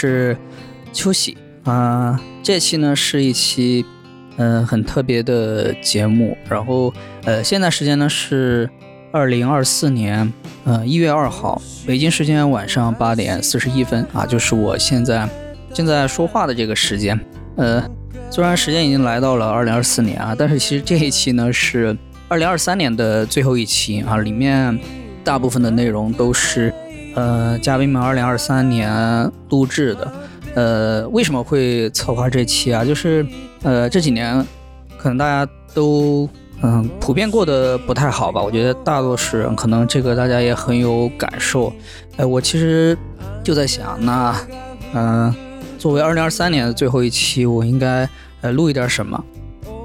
是秋喜啊。这期呢是一期嗯很特别的节目，然后呃现在时间呢是二零二四年呃一月二号北京时间晚上八点四十一分啊，就是我现在正在说话的这个时间。呃，虽然时间已经来到了二零二四年啊，但是其实这一期呢是二零二三年的最后一期啊，里面大部分的内容都是呃嘉宾们二零二三年录制的。呃，为什么会策划这期啊？就是呃这几年可能大家都嗯普遍过得不太好吧。我觉得大多数人可能这个大家也很有感受。哎，我其实就在想，那嗯作为二零二三年的最后一期，我应该呃录一点什么？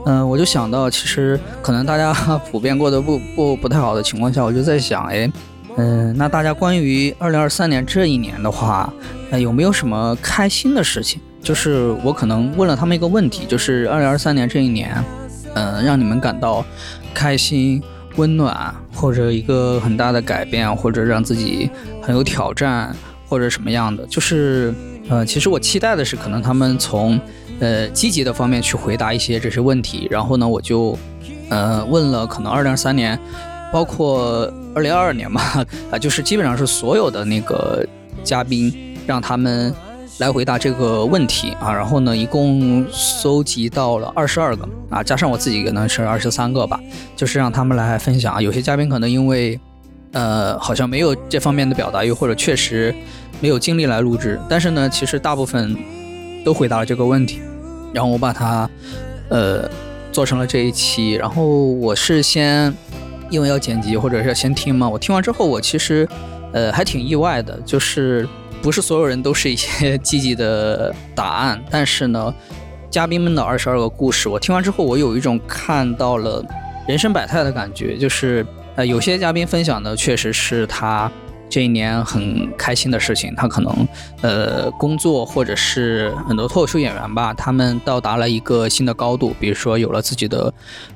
嗯，我就想到，其实可能大家普遍过得不不不太好的情况下，我就在想，哎。嗯，那大家关于二零二三年这一年的话，呃，有没有什么开心的事情？就是我可能问了他们一个问题，就是二零二三年这一年，嗯，让你们感到开心、温暖，或者一个很大的改变，或者让自己很有挑战，或者什么样的？就是，呃，其实我期待的是，可能他们从呃积极的方面去回答一些这些问题。然后呢，我就，呃，问了可能二零二三年。包括二零二二年嘛，啊，就是基本上是所有的那个嘉宾，让他们来回答这个问题啊。然后呢，一共搜集到了二十二个啊，加上我自己可能是二十三个吧，就是让他们来分享啊。有些嘉宾可能因为呃好像没有这方面的表达欲，或者确实没有精力来录制，但是呢，其实大部分都回答了这个问题。然后我把它呃做成了这一期，然后我是先。因为要剪辑或者是要先听嘛，我听完之后，我其实，呃，还挺意外的，就是不是所有人都是一些积极的答案，但是呢，嘉宾们的二十二个故事，我听完之后，我有一种看到了人生百态的感觉，就是呃，有些嘉宾分享的确实是他。这一年很开心的事情，他可能，呃，工作或者是很多脱口秀演员吧，他们到达了一个新的高度，比如说有了自己的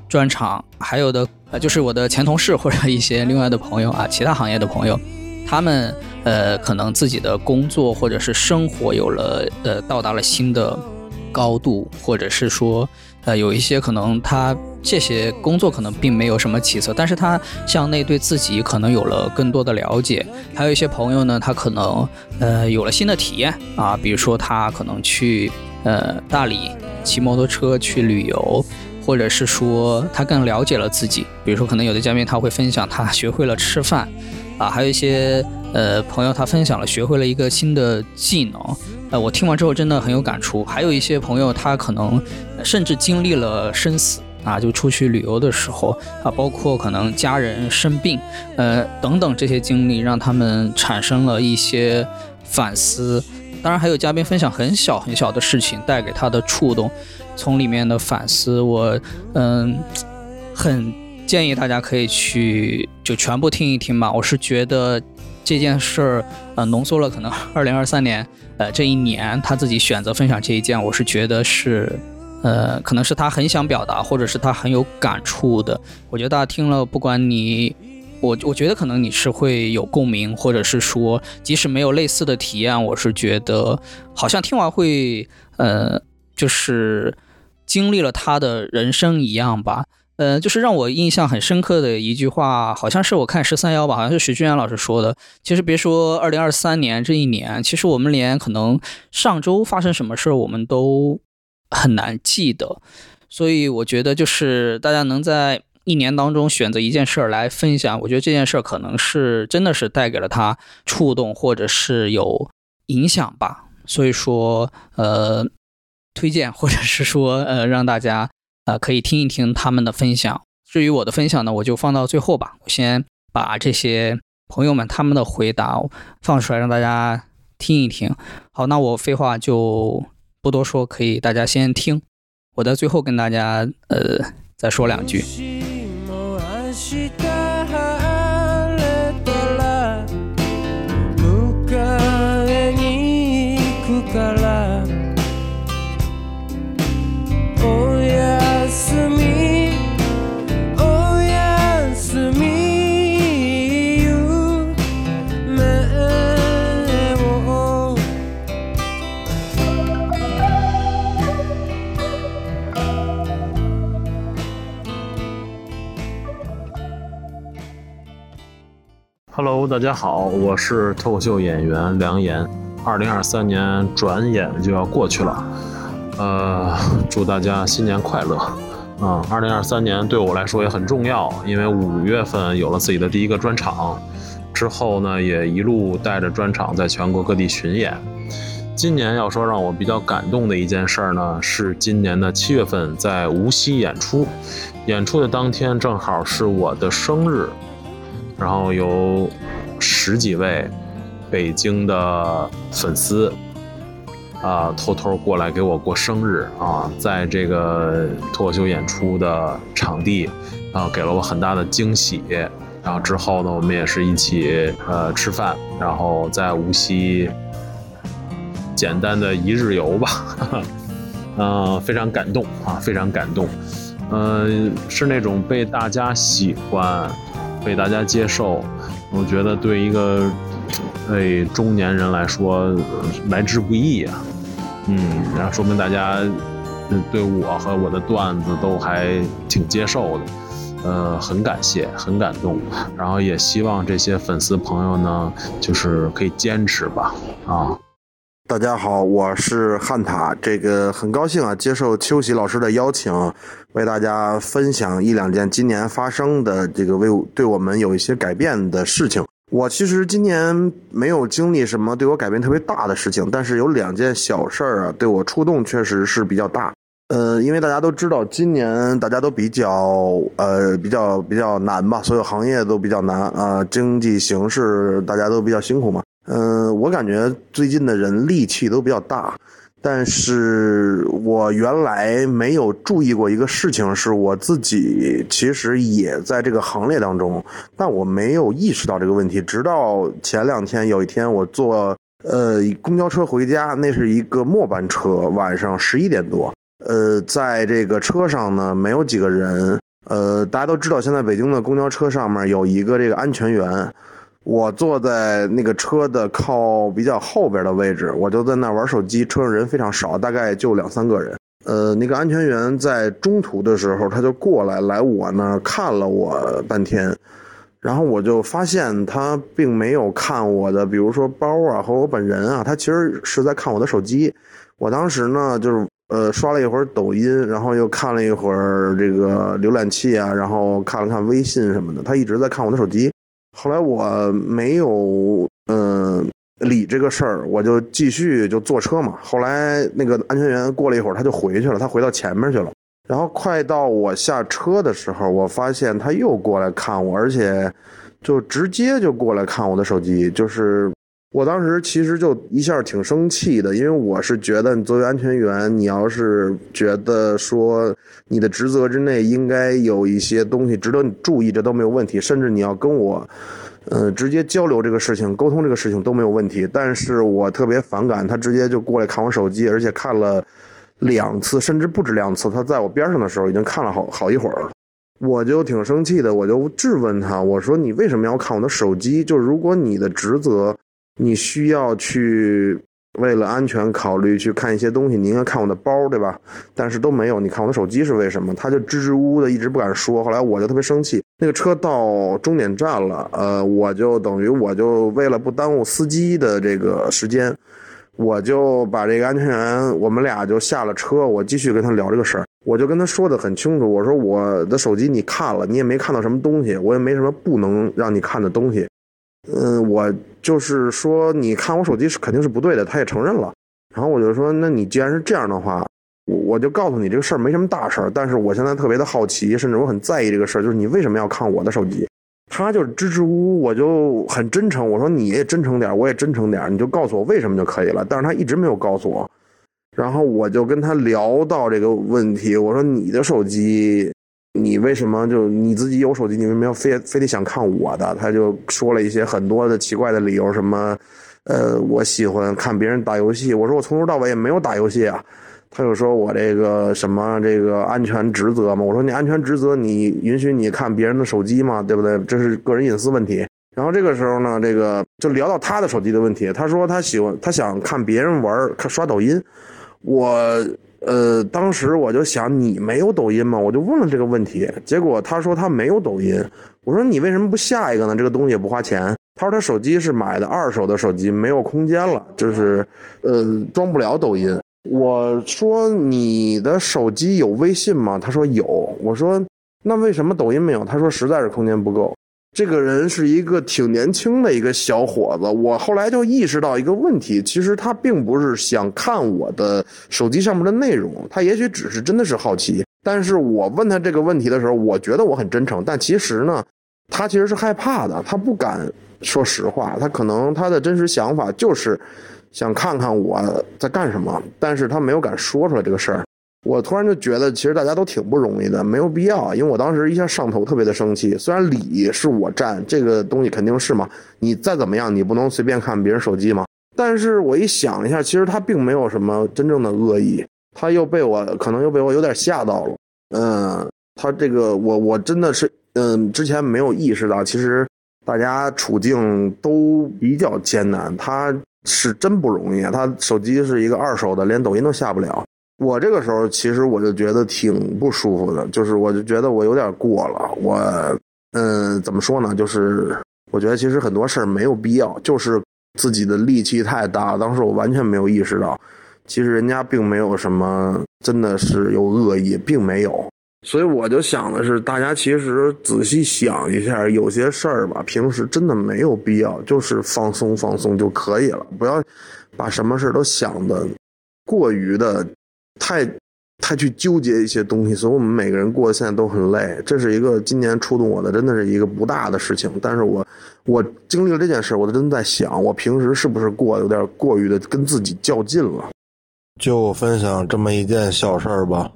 专场，还有的呃，就是我的前同事或者一些另外的朋友啊，其他行业的朋友，他们呃，可能自己的工作或者是生活有了呃，到达了新的高度，或者是说。呃，有一些可能他这些工作可能并没有什么起色，但是他向内对自己可能有了更多的了解。还有一些朋友呢，他可能呃有了新的体验啊，比如说他可能去呃大理骑摩托车去旅游，或者是说他更了解了自己。比如说可能有的嘉宾他会分享他学会了吃饭啊，还有一些呃朋友他分享了学会了一个新的技能。呃，我听完之后真的很有感触。还有一些朋友，他可能甚至经历了生死啊，就出去旅游的时候啊，包括可能家人生病，呃等等这些经历，让他们产生了一些反思。当然，还有嘉宾分享很小很小的事情带给他的触动，从里面的反思，我嗯很建议大家可以去就全部听一听吧。我是觉得这件事儿呃浓缩了可能 二零二三年。呃，这一年他自己选择分享这一件，我是觉得是，呃，可能是他很想表达，或者是他很有感触的。我觉得大家听了，不管你，我我觉得可能你是会有共鸣，或者是说，即使没有类似的体验，我是觉得好像听完会，呃，就是经历了他的人生一样吧。呃，就是让我印象很深刻的一句话，好像是我看十三幺吧，好像是徐俊元老师说的。其实别说二零二三年这一年，其实我们连可能上周发生什么事儿，我们都很难记得。所以我觉得，就是大家能在一年当中选择一件事儿来分享，我觉得这件事儿可能是真的是带给了他触动，或者是有影响吧。所以说，呃，推荐 或者是说，呃，让大家。啊，可以听一听他们的分享。至于我的分享呢，我就放到最后吧。我先把这些朋友们他们的回答放出来，让大家听一听。好，那我废话就不多说，可以大家先听。我在最后跟大家呃再说两句。Hello，大家好，我是脱口秀演员梁岩。二零二三年转眼就要过去了，呃，祝大家新年快乐。嗯，二零二三年对我来说也很重要，因为五月份有了自己的第一个专场，之后呢也一路带着专场在全国各地巡演。今年要说让我比较感动的一件事呢，是今年的七月份在无锡演出，演出的当天正好是我的生日。然后有十几位北京的粉丝啊，偷偷过来给我过生日啊，在这个脱口秀演出的场地啊，给了我很大的惊喜。然后之后呢，我们也是一起呃吃饭，然后在无锡简单的一日游吧，嗯，非常感动啊，非常感动，嗯，是那种被大家喜欢。被大家接受，我觉得对一个对中年人来说来之不易啊。嗯，然后说明大家对我和我的段子都还挺接受的，呃，很感谢，很感动。然后也希望这些粉丝朋友呢，就是可以坚持吧，啊。大家好，我是汉塔，这个很高兴啊，接受秋喜老师的邀请，为大家分享一两件今年发生的这个为对我们有一些改变的事情。我其实今年没有经历什么对我改变特别大的事情，但是有两件小事儿啊，对我触动确实是比较大。呃，因为大家都知道，今年大家都比较呃比较比较难吧，所有行业都比较难啊，经济形势大家都比较辛苦嘛。嗯，我感觉最近的人戾气都比较大，但是我原来没有注意过一个事情，是我自己其实也在这个行列当中，但我没有意识到这个问题，直到前两天有一天我坐呃公交车回家，那是一个末班车，晚上十一点多，呃，在这个车上呢没有几个人，呃，大家都知道现在北京的公交车上面有一个这个安全员。我坐在那个车的靠比较后边的位置，我就在那玩手机。车上人非常少，大概就两三个人。呃，那个安全员在中途的时候，他就过来来我那儿看了我半天，然后我就发现他并没有看我的，比如说包啊和我本人啊，他其实是在看我的手机。我当时呢，就是呃刷了一会儿抖音，然后又看了一会儿这个浏览器啊，然后看了看微信什么的，他一直在看我的手机。后来我没有嗯理这个事儿，我就继续就坐车嘛。后来那个安全员过了一会儿，他就回去了，他回到前面去了。然后快到我下车的时候，我发现他又过来看我，而且就直接就过来看我的手机，就是。我当时其实就一下挺生气的，因为我是觉得你作为安全员，你要是觉得说你的职责之内应该有一些东西值得你注意，这都没有问题，甚至你要跟我，呃，直接交流这个事情、沟通这个事情都没有问题。但是我特别反感他直接就过来看我手机，而且看了两次，甚至不止两次。他在我边上的时候已经看了好好一会儿，我就挺生气的，我就质问他，我说你为什么要看我的手机？就是如果你的职责。你需要去为了安全考虑去看一些东西，你应该看我的包，对吧？但是都没有，你看我的手机是为什么？他就支支吾吾的，一直不敢说。后来我就特别生气。那个车到终点站了，呃，我就等于我就为了不耽误司机的这个时间，我就把这个安全员，我们俩就下了车，我继续跟他聊这个事儿。我就跟他说的很清楚，我说我的手机你看了，你也没看到什么东西，我也没什么不能让你看的东西。嗯，我就是说，你看我手机是肯定是不对的，他也承认了。然后我就说，那你既然是这样的话，我我就告诉你这个事儿没什么大事儿，但是我现在特别的好奇，甚至我很在意这个事儿，就是你为什么要看我的手机？他就支支吾吾，我就很真诚，我说你也真诚点，我也真诚点，你就告诉我为什么就可以了。但是他一直没有告诉我，然后我就跟他聊到这个问题，我说你的手机。你为什么就你自己有手机，你为什么要非非得想看我的？他就说了一些很多的奇怪的理由，什么，呃，我喜欢看别人打游戏。我说我从头到尾也没有打游戏啊。他就说我这个什么这个安全职责嘛。我说你安全职责，你允许你看别人的手机吗？对不对？这是个人隐私问题。然后这个时候呢，这个就聊到他的手机的问题。他说他喜欢他想看别人玩看刷抖音，我。呃，当时我就想，你没有抖音吗？我就问了这个问题，结果他说他没有抖音。我说你为什么不下一个呢？这个东西也不花钱。他说他手机是买的二手的手机，没有空间了，就是呃装不了抖音。我说你的手机有微信吗？他说有。我说那为什么抖音没有？他说实在是空间不够。这个人是一个挺年轻的一个小伙子，我后来就意识到一个问题，其实他并不是想看我的手机上面的内容，他也许只是真的是好奇。但是我问他这个问题的时候，我觉得我很真诚，但其实呢，他其实是害怕的，他不敢说实话，他可能他的真实想法就是想看看我在干什么，但是他没有敢说出来这个事儿。我突然就觉得，其实大家都挺不容易的，没有必要。因为我当时一下上头，特别的生气。虽然理是我占，这个东西肯定是嘛，你再怎么样，你不能随便看别人手机嘛。但是我一想一下，其实他并没有什么真正的恶意，他又被我可能又被我有点吓到了。嗯，他这个我我真的是嗯，之前没有意识到，其实大家处境都比较艰难。他是真不容易，他手机是一个二手的，连抖音都下不了。我这个时候其实我就觉得挺不舒服的，就是我就觉得我有点过了。我嗯，怎么说呢？就是我觉得其实很多事儿没有必要，就是自己的力气太大。当时我完全没有意识到，其实人家并没有什么真的是有恶意，并没有。所以我就想的是，大家其实仔细想一下，有些事儿吧，平时真的没有必要，就是放松放松就可以了，不要把什么事都想的过于的。太，太去纠结一些东西，所以我们每个人过得现在都很累。这是一个今年触动我的，真的是一个不大的事情。但是我，我经历了这件事，我都真在想，我平时是不是过有点过于的跟自己较劲了？就分享这么一件小事儿吧，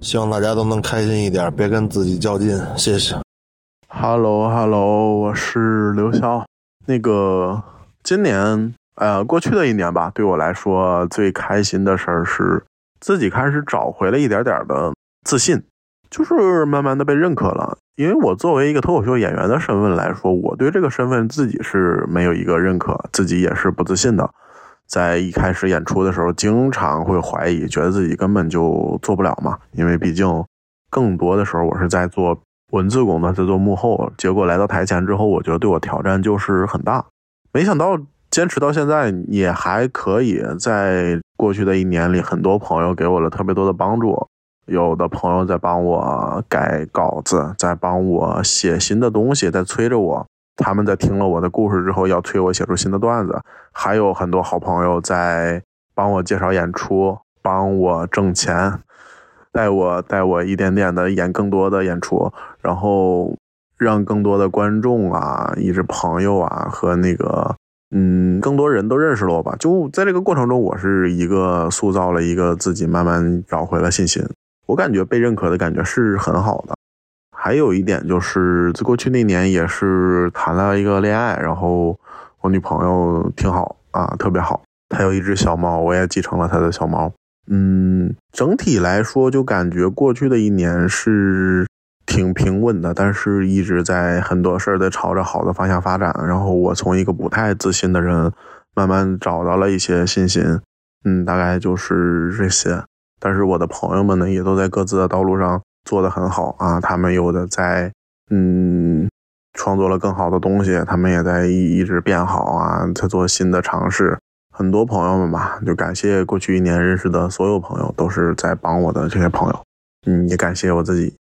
希望大家都能开心一点，别跟自己较劲。谢谢。Hello，Hello，我是刘潇。那个今年，呃，过去的一年吧，对我来说最开心的事儿是。自己开始找回了一点点的自信，就是慢慢的被认可了。因为我作为一个脱口秀演员的身份来说，我对这个身份自己是没有一个认可，自己也是不自信的。在一开始演出的时候，经常会怀疑，觉得自己根本就做不了嘛。因为毕竟更多的时候我是在做文字工作，在做幕后，结果来到台前之后，我觉得对我挑战就是很大。没想到。坚持到现在也还可以，在过去的一年里，很多朋友给我了特别多的帮助，有的朋友在帮我改稿子，在帮我写新的东西，在催着我。他们在听了我的故事之后，要催我写出新的段子。还有很多好朋友在帮我介绍演出，帮我挣钱，带我带我一点点的演更多的演出，然后让更多的观众啊，一直朋友啊和那个。嗯，更多人都认识了我吧？就在这个过程中，我是一个塑造了一个自己，慢慢找回了信心。我感觉被认可的感觉是很好的。还有一点就是，在过去那年也是谈了一个恋爱，然后我女朋友挺好啊，特别好。她有一只小猫，我也继承了她的小猫。嗯，整体来说，就感觉过去的一年是。挺平稳的，但是一直在很多事儿在朝着好的方向发展。然后我从一个不太自信的人，慢慢找到了一些信心。嗯，大概就是这些。但是我的朋友们呢，也都在各自的道路上做得很好啊。他们有的在嗯创作了更好的东西，他们也在一一直变好啊，在做新的尝试。很多朋友们吧，就感谢过去一年认识的所有朋友，都是在帮我的这些朋友。嗯，也感谢我自己。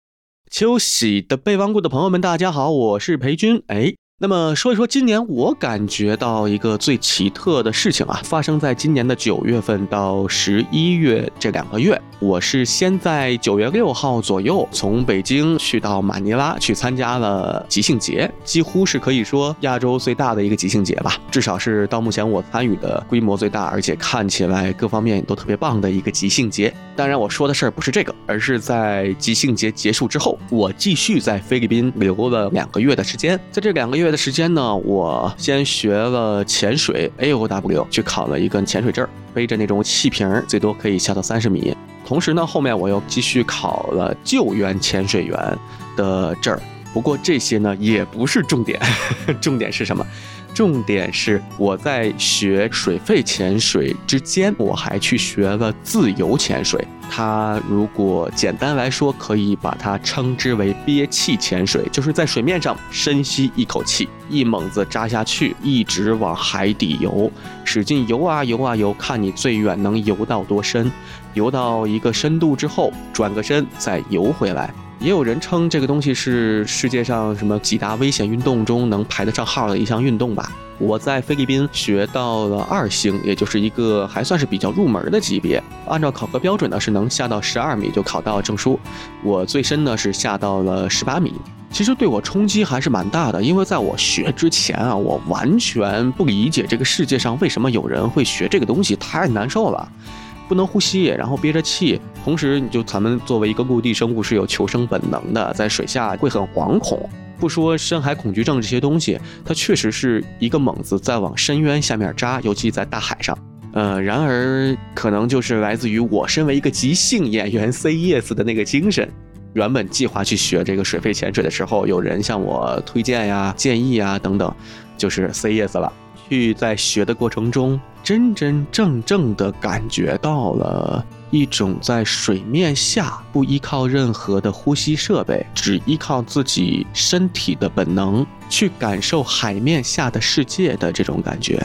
秋喜的备忘录的朋友们，大家好，我是裴军。哎。那么说一说今年，我感觉到一个最奇特的事情啊，发生在今年的九月份到十一月这两个月。我是先在九月六号左右从北京去到马尼拉去参加了即兴节，几乎是可以说亚洲最大的一个即兴节吧，至少是到目前我参与的规模最大，而且看起来各方面都特别棒的一个即兴节。当然，我说的事儿不是这个，而是在即兴节结束之后，我继续在菲律宾留了两个月的时间，在这两个月。的时间呢，我先学了潜水 A O W，去考了一个潜水证，背着那种气瓶，最多可以下到三十米。同时呢，后面我又继续考了救援潜水员的证。不过这些呢，也不是重点，重点是什么？重点是我在学水肺潜水之间，我还去学了自由潜水。它如果简单来说，可以把它称之为憋气潜水，就是在水面上深吸一口气，一猛子扎下去，一直往海底游，使劲游啊游啊游，看你最远能游到多深。游到一个深度之后，转个身再游回来。也有人称这个东西是世界上什么几大危险运动中能排得上号的一项运动吧。我在菲律宾学到了二星，也就是一个还算是比较入门的级别。按照考核标准呢，是能下到十二米就考到证书。我最深呢是下到了十八米。其实对我冲击还是蛮大的，因为在我学之前啊，我完全不理解这个世界上为什么有人会学这个东西，太难受了。不能呼吸，然后憋着气，同时你就咱们作为一个陆地生物是有求生本能的，在水下会很惶恐。不说深海恐惧症这些东西，它确实是一个猛子在往深渊下面扎，尤其在大海上。呃，然而可能就是来自于我身为一个即兴演员 C Yes 的那个精神。原本计划去学这个水肺潜水的时候，有人向我推荐呀、建议啊等等，就是 C Yes 了。去在学的过程中，真真正正的感觉到了一种在水面下不依靠任何的呼吸设备，只依靠自己身体的本能去感受海面下的世界的这种感觉。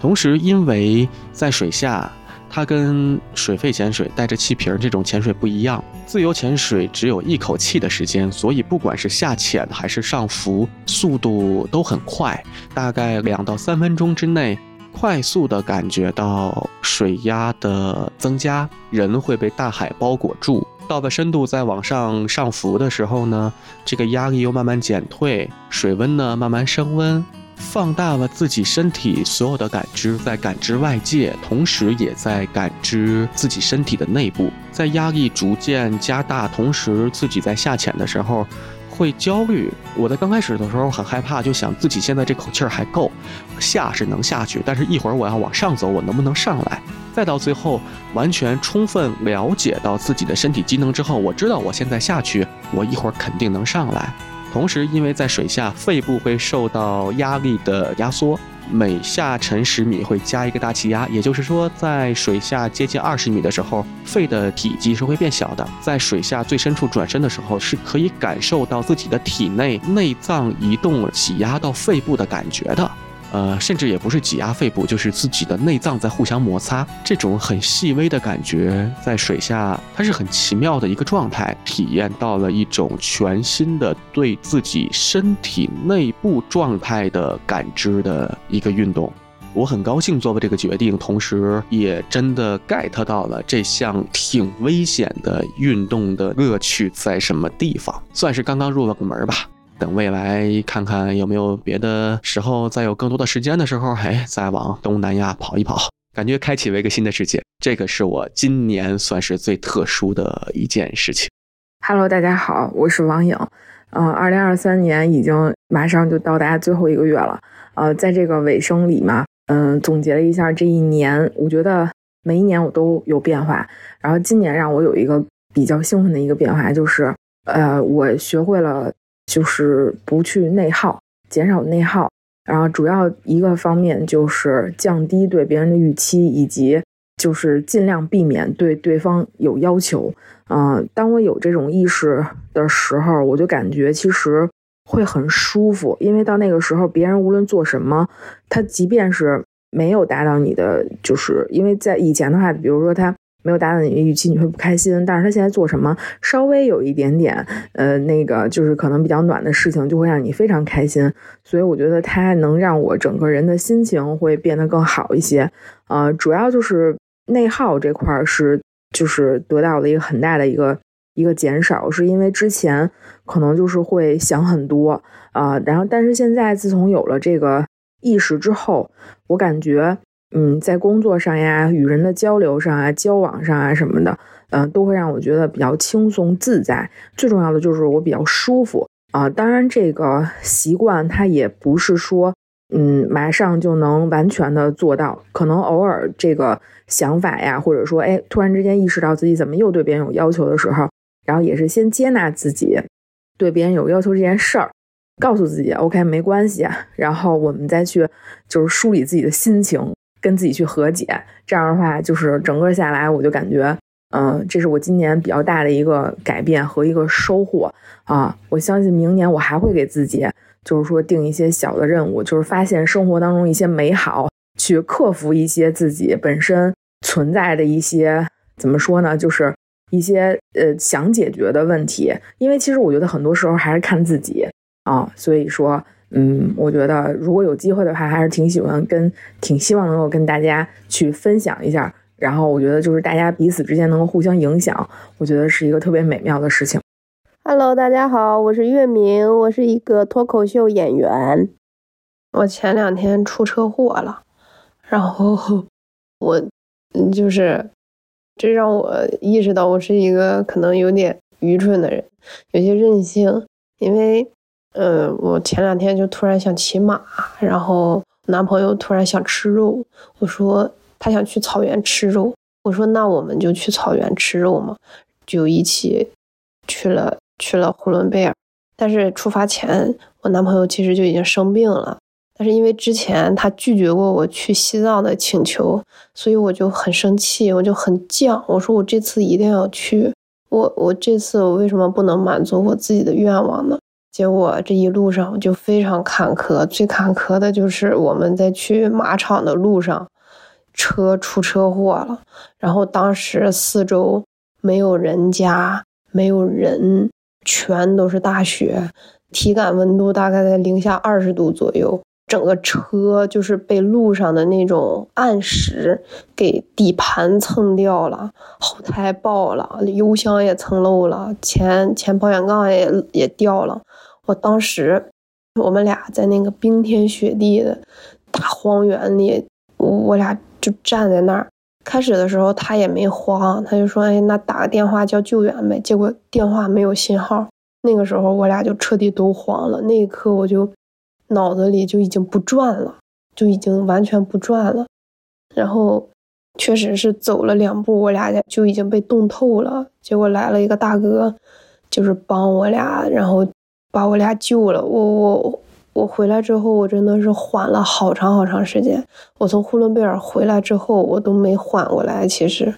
同时，因为在水下。它跟水肺潜水带着气瓶这种潜水不一样，自由潜水只有一口气的时间，所以不管是下潜还是上浮，速度都很快，大概两到三分钟之内，快速的感觉到水压的增加，人会被大海包裹住。到了深度再往上上浮的时候呢，这个压力又慢慢减退，水温呢慢慢升温。放大了自己身体所有的感知，在感知外界，同时也在感知自己身体的内部。在压力逐渐加大，同时自己在下潜的时候会焦虑。我在刚开始的时候很害怕，就想自己现在这口气儿还够，下是能下去，但是一会儿我要往上走，我能不能上来？再到最后完全充分了解到自己的身体机能之后，我知道我现在下去，我一会儿肯定能上来。同时，因为在水下，肺部会受到压力的压缩，每下沉十米会加一个大气压，也就是说，在水下接近二十米的时候，肺的体积是会变小的。在水下最深处转身的时候，是可以感受到自己的体内内脏移动挤压到肺部的感觉的。呃，甚至也不是挤压肺部，就是自己的内脏在互相摩擦，这种很细微的感觉，在水下它是很奇妙的一个状态，体验到了一种全新的对自己身体内部状态的感知的一个运动。我很高兴做了这个决定，同时也真的 get 到了这项挺危险的运动的乐趣在什么地方，算是刚刚入了个门吧。等未来看看有没有别的时候，再有更多的时间的时候，哎，再往东南亚跑一跑，感觉开启了一个新的世界。这个是我今年算是最特殊的一件事情。Hello，大家好，我是王颖。嗯，二零二三年已经马上就到达最后一个月了。呃，在这个尾声里嘛，嗯，总结了一下这一年，我觉得每一年我都有变化。然后今年让我有一个比较兴奋的一个变化，就是呃，我学会了。就是不去内耗，减少内耗，然后主要一个方面就是降低对别人的预期，以及就是尽量避免对对方有要求。嗯，当我有这种意识的时候，我就感觉其实会很舒服，因为到那个时候，别人无论做什么，他即便是没有达到你的，就是因为在以前的话，比如说他。没有达到你的预期，你会不开心。但是他现在做什么，稍微有一点点，呃，那个就是可能比较暖的事情，就会让你非常开心。所以我觉得他能让我整个人的心情会变得更好一些。呃，主要就是内耗这块是，就是得到了一个很大的一个一个减少，是因为之前可能就是会想很多啊，然后但是现在自从有了这个意识之后，我感觉。嗯，在工作上呀，与人的交流上啊，交往上啊什么的，嗯，都会让我觉得比较轻松自在。最重要的就是我比较舒服啊。当然，这个习惯它也不是说，嗯，马上就能完全的做到。可能偶尔这个想法呀，或者说，哎，突然之间意识到自己怎么又对别人有要求的时候，然后也是先接纳自己对别人有要求这件事儿。告诉自己，OK，没关系，然后我们再去就是梳理自己的心情，跟自己去和解。这样的话，就是整个下来，我就感觉，嗯，这是我今年比较大的一个改变和一个收获啊。我相信明年我还会给自己，就是说定一些小的任务，就是发现生活当中一些美好，去克服一些自己本身存在的一些怎么说呢，就是一些呃想解决的问题。因为其实我觉得很多时候还是看自己。啊，所以说，嗯，我觉得如果有机会的话，还是挺喜欢跟，挺希望能够跟大家去分享一下。然后我觉得就是大家彼此之间能够互相影响，我觉得是一个特别美妙的事情。Hello，大家好，我是月明，我是一个脱口秀演员。我前两天出车祸了，然后我就是这让我意识到我是一个可能有点愚蠢的人，有些任性，因为。嗯，我前两天就突然想骑马，然后男朋友突然想吃肉，我说他想去草原吃肉，我说那我们就去草原吃肉嘛，就一起去了去了呼伦贝尔。但是出发前，我男朋友其实就已经生病了，但是因为之前他拒绝过我去西藏的请求，所以我就很生气，我就很犟，我说我这次一定要去，我我这次我为什么不能满足我自己的愿望呢？结果这一路上就非常坎坷，最坎坷的就是我们在去马场的路上，车出车祸了。然后当时四周没有人家，没有人，全都是大雪，体感温度大概在零下二十度左右。整个车就是被路上的那种暗石给底盘蹭掉了，后胎爆了，油箱也蹭漏了，前前保险杠也也掉了。我当时，我们俩在那个冰天雪地的大荒原里，我俩就站在那儿。开始的时候他也没慌，他就说：“哎，那打个电话叫救援呗。”结果电话没有信号。那个时候我俩就彻底都慌了。那一刻我就脑子里就已经不转了，就已经完全不转了。然后确实是走了两步，我俩就已经被冻透了。结果来了一个大哥，就是帮我俩，然后。把我俩救了，我我我回来之后，我真的是缓了好长好长时间。我从呼伦贝尔回来之后，我都没缓过来。其实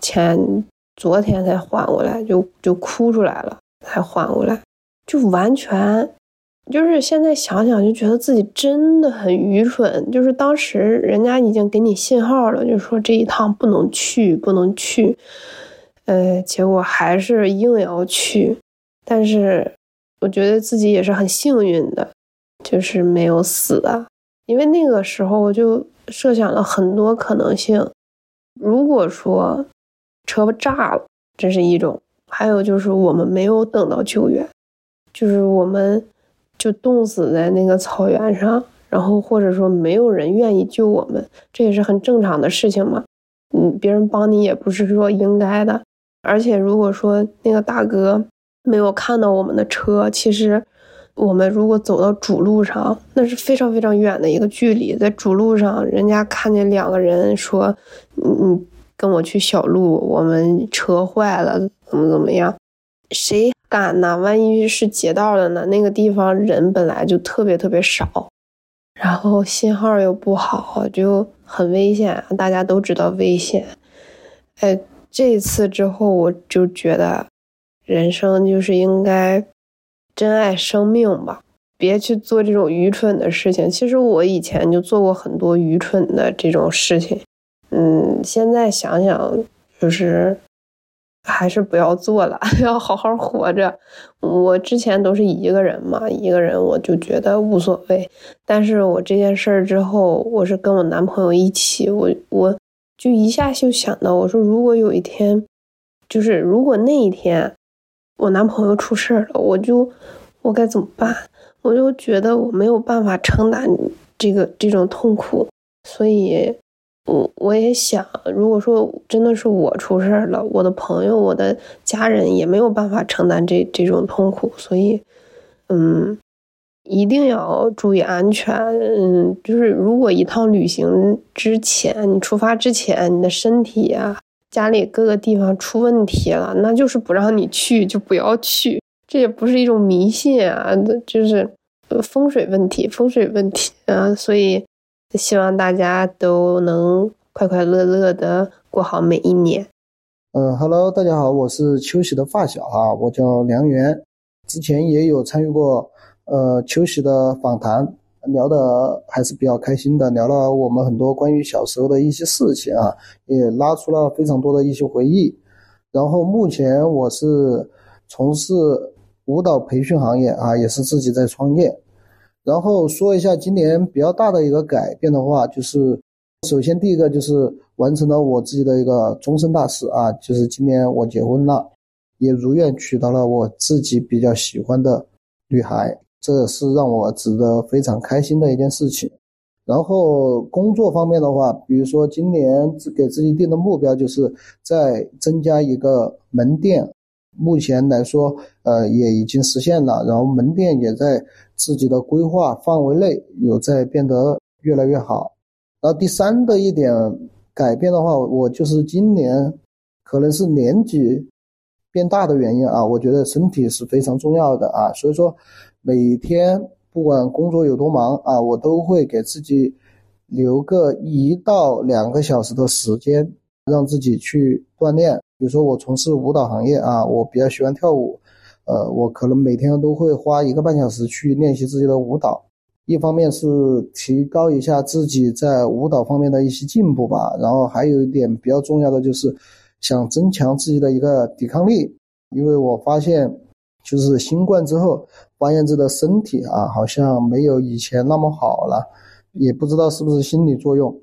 前昨天才缓过来，就就哭出来了，才缓过来，就完全就是现在想想就觉得自己真的很愚蠢。就是当时人家已经给你信号了，就说这一趟不能去，不能去，呃，结果还是硬要去，但是。我觉得自己也是很幸运的，就是没有死啊。因为那个时候我就设想了很多可能性。如果说车炸了，这是一种；还有就是我们没有等到救援，就是我们就冻死在那个草原上，然后或者说没有人愿意救我们，这也是很正常的事情嘛。嗯，别人帮你也不是说应该的。而且如果说那个大哥。没有看到我们的车。其实，我们如果走到主路上，那是非常非常远的一个距离。在主路上，人家看见两个人说：“你你跟我去小路，我们车坏了，怎么怎么样？”谁敢呢？万一是劫道的呢？那个地方人本来就特别特别少，然后信号又不好，就很危险。大家都知道危险。哎，这次之后，我就觉得。人生就是应该珍爱生命吧，别去做这种愚蠢的事情。其实我以前就做过很多愚蠢的这种事情，嗯，现在想想就是还是不要做了，要好好活着。我之前都是一个人嘛，一个人我就觉得无所谓。但是我这件事儿之后，我是跟我男朋友一起，我我就一下就想到，我说如果有一天，就是如果那一天。我男朋友出事了，我就我该怎么办？我就觉得我没有办法承担这个这种痛苦，所以，我我也想，如果说真的是我出事了，我的朋友、我的家人也没有办法承担这这种痛苦，所以，嗯，一定要注意安全。嗯，就是如果一趟旅行之前，你出发之前，你的身体呀。家里各个地方出问题了，那就是不让你去，就不要去。这也不是一种迷信啊，就是风水问题，风水问题啊，所以希望大家都能快快乐乐的过好每一年。嗯，Hello，大家好，我是秋喜的发小啊，我叫梁源，之前也有参与过呃秋喜的访谈，聊的还是比较开心的，聊了我们很多关于小时候的一些事情啊，也拉出了非常多的一些回忆。然后目前我是从事舞蹈培训行业啊，也是自己在创业。然后说一下今年比较大的一个改变的话，就是首先第一个就是。完成了我自己的一个终身大事啊，就是今年我结婚了，也如愿娶到了我自己比较喜欢的女孩，这是让我值得非常开心的一件事情。然后工作方面的话，比如说今年给自己定的目标就是再增加一个门店，目前来说，呃，也已经实现了，然后门店也在自己的规划范围内有在变得越来越好。然后第三的一点。改变的话，我就是今年可能是年纪变大的原因啊，我觉得身体是非常重要的啊，所以说每天不管工作有多忙啊，我都会给自己留个一到两个小时的时间，让自己去锻炼。比如说我从事舞蹈行业啊，我比较喜欢跳舞，呃，我可能每天都会花一个半小时去练习自己的舞蹈。一方面是提高一下自己在舞蹈方面的一些进步吧，然后还有一点比较重要的就是想增强自己的一个抵抗力，因为我发现就是新冠之后，发现自己的身体啊好像没有以前那么好了，也不知道是不是心理作用，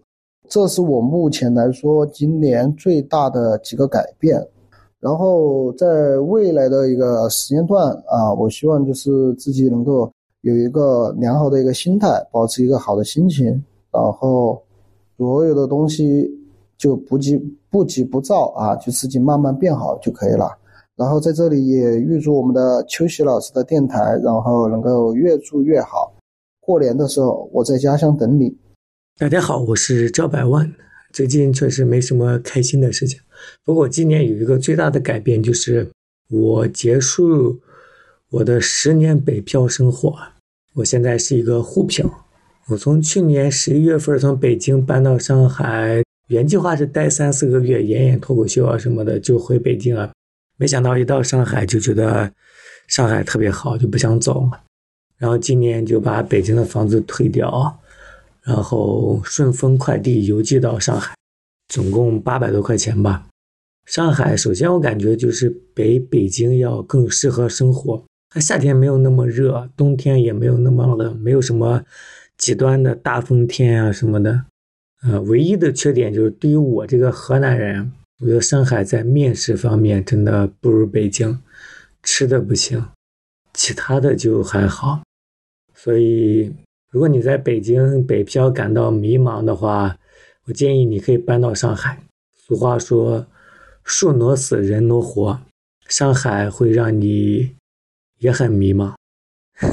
这是我目前来说今年最大的几个改变，然后在未来的一个时间段啊，我希望就是自己能够。有一个良好的一个心态，保持一个好的心情，然后所有的东西就不急不急不躁啊，就自己慢慢变好就可以了。然后在这里也预祝我们的秋喜老师的电台，然后能够越做越好。过年的时候我在家乡等你。大家好，我是赵百万。最近确实没什么开心的事情，不过今年有一个最大的改变就是我结束。我的十年北漂生活，我现在是一个沪漂。我从去年十一月份从北京搬到上海，原计划是待三四个月，演演脱口秀啊什么的，就回北京了。没想到一到上海就觉得上海特别好，就不想走了。然后今年就把北京的房子退掉，然后顺丰快递邮寄到上海，总共八百多块钱吧。上海首先我感觉就是比北京要更适合生活。它夏天没有那么热，冬天也没有那么冷，没有什么极端的大风天啊什么的。呃，唯一的缺点就是对于我这个河南人，我觉得上海在面食方面真的不如北京，吃的不行，其他的就还好。所以，如果你在北京北漂感到迷茫的话，我建议你可以搬到上海。俗话说，树挪死，人挪活，上海会让你。也很迷茫。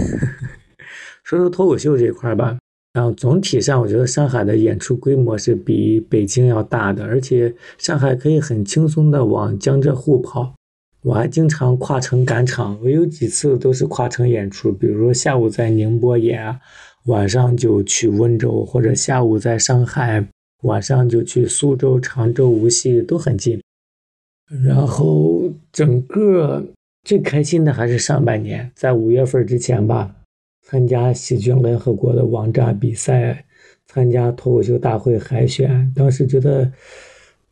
说说脱口秀这一块吧，然后总体上我觉得上海的演出规模是比北京要大的，而且上海可以很轻松的往江浙沪跑。我还经常跨城赶场，我有几次都是跨城演出，比如说下午在宁波演，晚上就去温州，或者下午在上海，晚上就去苏州、常州、无锡，都很近。然后整个。最开心的还是上半年，在五月份之前吧，参加喜剧联合国的网站比赛，参加脱口秀大会海选，当时觉得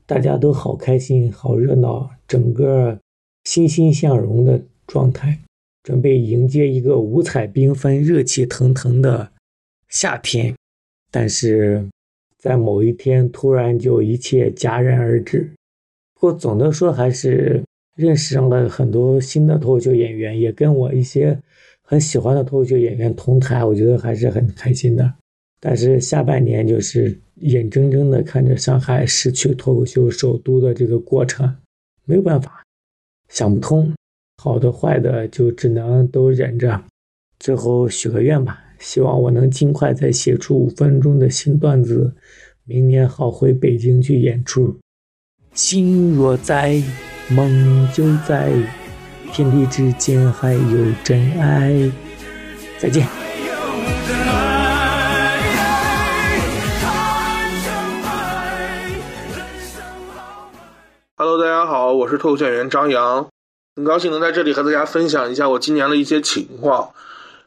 大家都好开心、好热闹，整个欣欣向荣的状态，准备迎接一个五彩缤纷、热气腾腾的夏天。但是在某一天，突然就一切戛然而止。不过总的说，还是。认识上了很多新的脱口秀演员，也跟我一些很喜欢的脱口秀演员同台，我觉得还是很开心的。但是下半年就是眼睁睁的看着上海失去脱口秀首都的这个过程，没有办法，想不通，好的坏的就只能都忍着。最后许个愿吧，希望我能尽快再写出五分钟的新段子，明年好回北京去演出。心若在。梦就在天地之间还有真爱。再见。Hello，大家好，我是脱口秀演员张扬，很高兴能在这里和大家分享一下我今年的一些情况。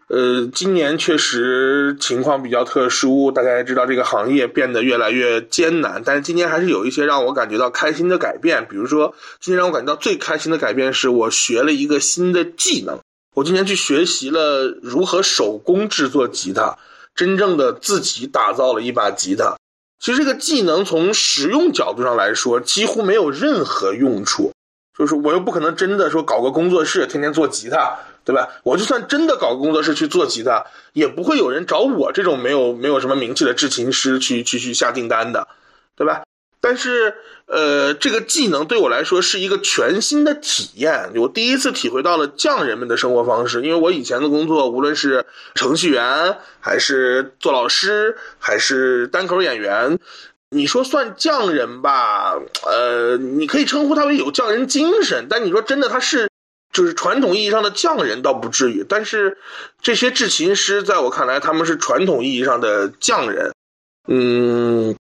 呃，今年确实情况比较特殊，大家也知道这个行业变得越来越艰难，但是今年还是有一些让我感觉到开心的改变。比如说，今年让我感觉到最开心的改变是我学了一个新的技能。我今年去学习了如何手工制作吉他，真正的自己打造了一把吉他。其实这个技能从实用角度上来说，几乎没有任何用处。就是我又不可能真的说搞个工作室，天天做吉他。对吧？我就算真的搞工作室去做吉他，也不会有人找我这种没有没有什么名气的制琴师去去去下订单的，对吧？但是，呃，这个技能对我来说是一个全新的体验。我第一次体会到了匠人们的生活方式，因为我以前的工作，无论是程序员，还是做老师，还是单口演员，你说算匠人吧，呃，你可以称呼他为有匠人精神，但你说真的，他是。就是传统意义上的匠人倒不至于，但是这些制琴师在我看来，他们是传统意义上的匠人，嗯，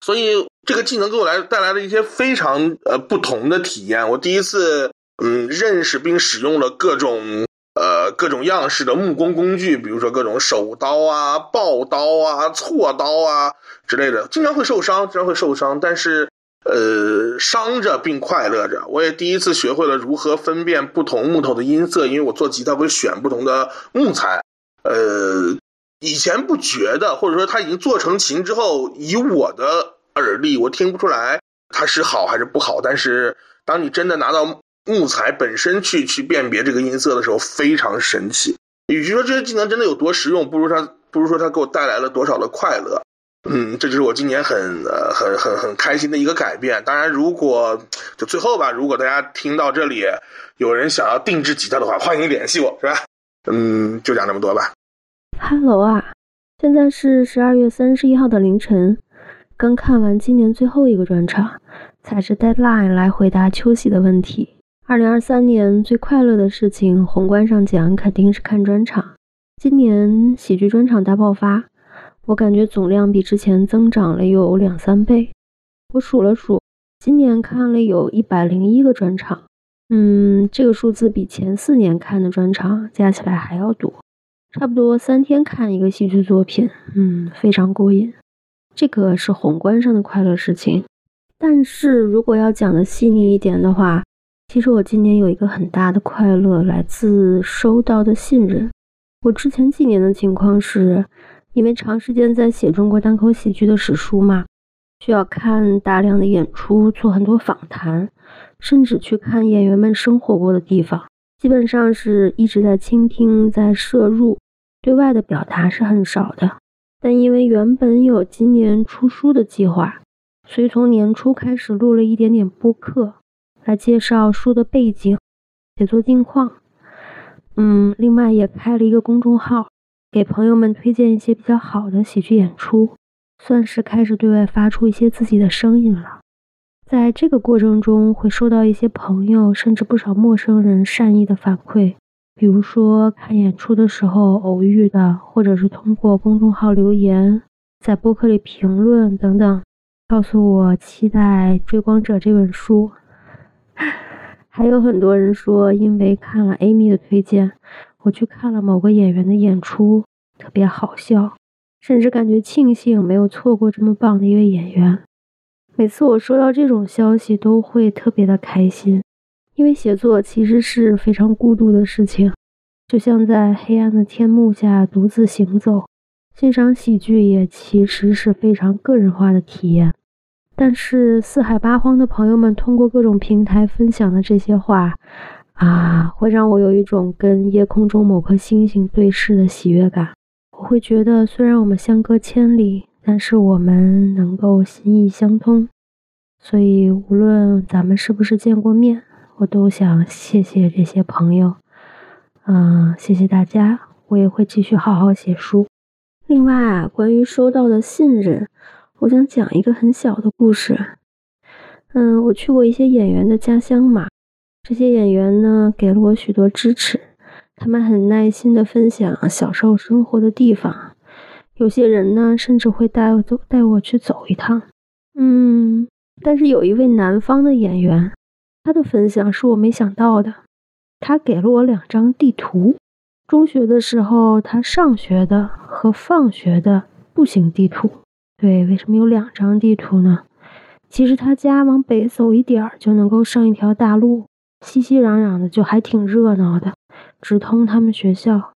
所以这个技能给我来带来了一些非常呃不同的体验。我第一次嗯认识并使用了各种呃各种样式的木工工具，比如说各种手刀啊、刨刀啊、锉刀啊之类的，经常会受伤，经常会受伤，但是。呃，伤着并快乐着。我也第一次学会了如何分辨不同木头的音色，因为我做吉他会选不同的木材。呃，以前不觉得，或者说它已经做成琴之后，以我的耳力，我听不出来它是好还是不好。但是当你真的拿到木材本身去去辨别这个音色的时候，非常神奇。与其说这些技能真的有多实用，不如它不如说它给我带来了多少的快乐。嗯，这就是我今年很呃很很很开心的一个改变。当然，如果就最后吧，如果大家听到这里有人想要定制吉他的话，欢迎联系我，是吧？嗯，就讲这么多吧。Hello 啊，现在是十二月三十一号的凌晨，刚看完今年最后一个专场，踩着 deadline 来回答秋喜的问题。二零二三年最快乐的事情，宏观上讲肯定是看专场。今年喜剧专场大爆发。我感觉总量比之前增长了有两三倍。我数了数，今年看了有一百零一个专场，嗯，这个数字比前四年看的专场加起来还要多，差不多三天看一个戏剧作品，嗯，非常过瘾。这个是宏观上的快乐事情，但是如果要讲的细腻一点的话，其实我今年有一个很大的快乐来自收到的信任。我之前几年的情况是。因为长时间在写中国单口喜剧的史书嘛，需要看大量的演出，做很多访谈，甚至去看演员们生活过的地方，基本上是一直在倾听，在摄入，对外的表达是很少的。但因为原本有今年出书的计划，所以从年初开始录了一点点播客，来介绍书的背景、写作近况。嗯，另外也开了一个公众号。给朋友们推荐一些比较好的喜剧演出，算是开始对外发出一些自己的声音了。在这个过程中，会收到一些朋友甚至不少陌生人善意的反馈，比如说看演出的时候偶遇的，或者是通过公众号留言，在播客里评论等等，告诉我期待《追光者》这本书。还有很多人说，因为看了 Amy 的推荐。我去看了某个演员的演出，特别好笑，甚至感觉庆幸没有错过这么棒的一位演员。每次我收到这种消息，都会特别的开心，因为写作其实是非常孤独的事情，就像在黑暗的天幕下独自行走。欣赏喜剧也其实是非常个人化的体验。但是四海八荒的朋友们通过各种平台分享的这些话。啊，会让我有一种跟夜空中某颗星星对视的喜悦感。我会觉得，虽然我们相隔千里，但是我们能够心意相通。所以，无论咱们是不是见过面，我都想谢谢这些朋友。嗯，谢谢大家，我也会继续好好写书。另外啊，关于收到的信任，我想讲一个很小的故事。嗯，我去过一些演员的家乡嘛。这些演员呢，给了我许多支持，他们很耐心地分享小时候生活的地方。有些人呢，甚至会带我走，带我去走一趟。嗯，但是有一位南方的演员，他的分享是我没想到的。他给了我两张地图。中学的时候，他上学的和放学的步行地图。对，为什么有两张地图呢？其实他家往北走一点儿就能够上一条大路，熙熙攘攘的，就还挺热闹的，直通他们学校。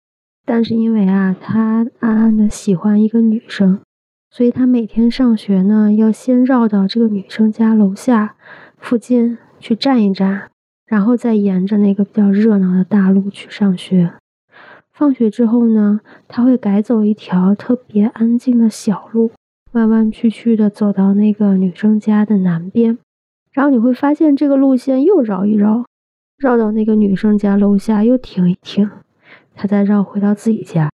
但是因为啊，他暗暗的喜欢一个女生，所以他每天上学呢，要先绕到这个女生家楼下附近去站一站，然后再沿着那个比较热闹的大路去上学。放学之后呢，他会改走一条特别安静的小路，弯弯曲曲的走到那个女生家的南边，然后你会发现这个路线又绕一绕，绕到那个女生家楼下又停一停，他再绕回到自己家。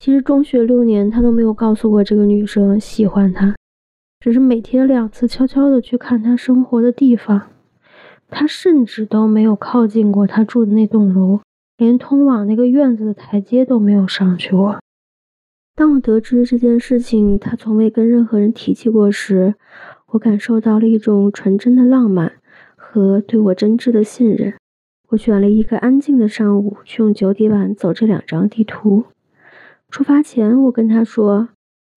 其实中学六年，他都没有告诉过这个女生喜欢他，只是每天两次悄悄的去看她生活的地方，他甚至都没有靠近过她住的那栋楼。连通往那个院子的台阶都没有上去过。当我得知这件事情他从未跟任何人提起过时，我感受到了一种纯真的浪漫和对我真挚的信任。我选了一个安静的上午，去用脚底板走这两张地图。出发前，我跟他说：“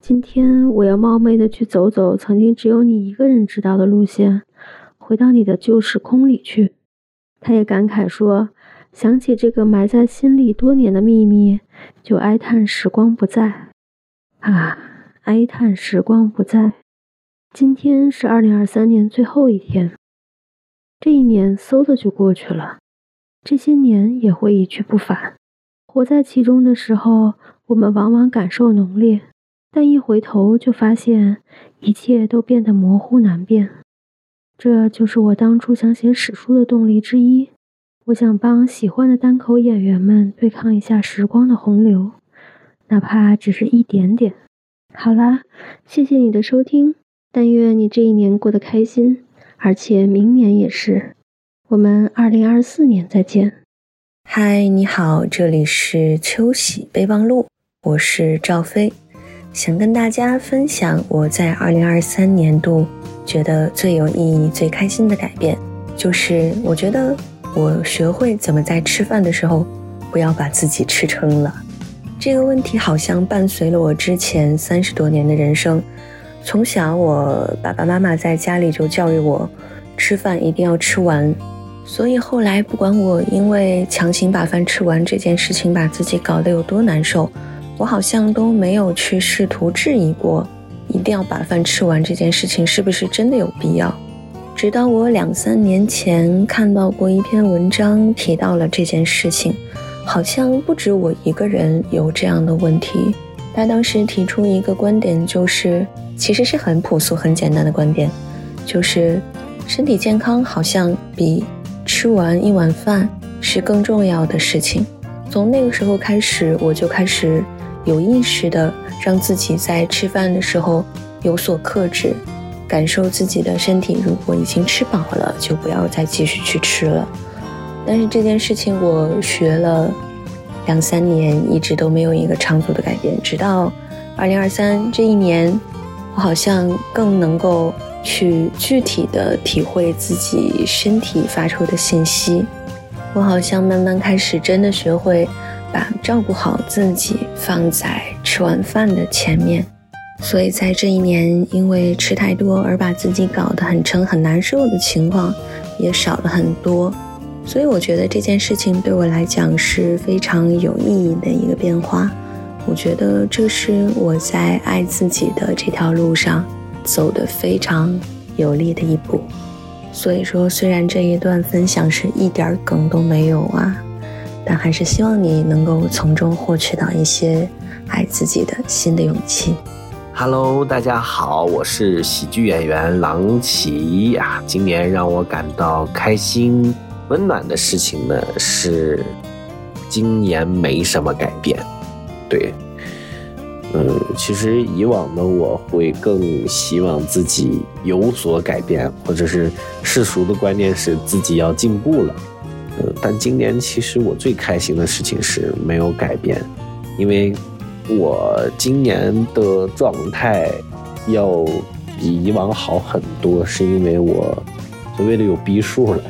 今天我要冒昧的去走走曾经只有你一个人知道的路线，回到你的旧时空里去。”他也感慨说。想起这个埋在心里多年的秘密，就哀叹时光不在。啊，哀叹时光不在。今天是二零二三年最后一天，这一年嗖的就过去了，这些年也会一去不返。活在其中的时候，我们往往感受浓烈，但一回头就发现一切都变得模糊难辨。这就是我当初想写史书的动力之一。我想帮喜欢的单口演员们对抗一下时光的洪流，哪怕只是一点点。好啦，谢谢你的收听，但愿你这一年过得开心，而且明年也是。我们二零二四年再见。嗨，你好，这里是秋喜备忘录，我是赵飞，想跟大家分享我在二零二三年度觉得最有意义、最开心的改变，就是我觉得。我学会怎么在吃饭的时候不要把自己吃撑了。这个问题好像伴随了我之前三十多年的人生。从小，我爸爸妈妈在家里就教育我，吃饭一定要吃完。所以后来，不管我因为强行把饭吃完这件事情把自己搞得有多难受，我好像都没有去试图质疑过，一定要把饭吃完这件事情是不是真的有必要。直到我两三年前看到过一篇文章，提到了这件事情，好像不止我一个人有这样的问题。他当时提出一个观点，就是其实是很朴素、很简单的观点，就是身体健康好像比吃完一碗饭是更重要的事情。从那个时候开始，我就开始有意识的让自己在吃饭的时候有所克制。感受自己的身体，如果已经吃饱了，就不要再继续去吃了。但是这件事情我学了两三年，一直都没有一个长足的改变。直到二零二三这一年，我好像更能够去具体的体会自己身体发出的信息。我好像慢慢开始真的学会把照顾好自己放在吃完饭的前面。所以在这一年，因为吃太多而把自己搞得很撑、很难受的情况也少了很多。所以我觉得这件事情对我来讲是非常有意义的一个变化。我觉得这是我在爱自己的这条路上走的非常有力的一步。所以说，虽然这一段分享是一点梗都没有啊，但还是希望你能够从中获取到一些爱自己的新的勇气。Hello，大家好，我是喜剧演员郎奇呀。今年让我感到开心、温暖的事情呢，是今年没什么改变。对，嗯，其实以往的我会更希望自己有所改变，或者是世俗的观念是自己要进步了。嗯，但今年其实我最开心的事情是没有改变，因为。我今年的状态要比以往好很多，是因为我所谓的有逼数了，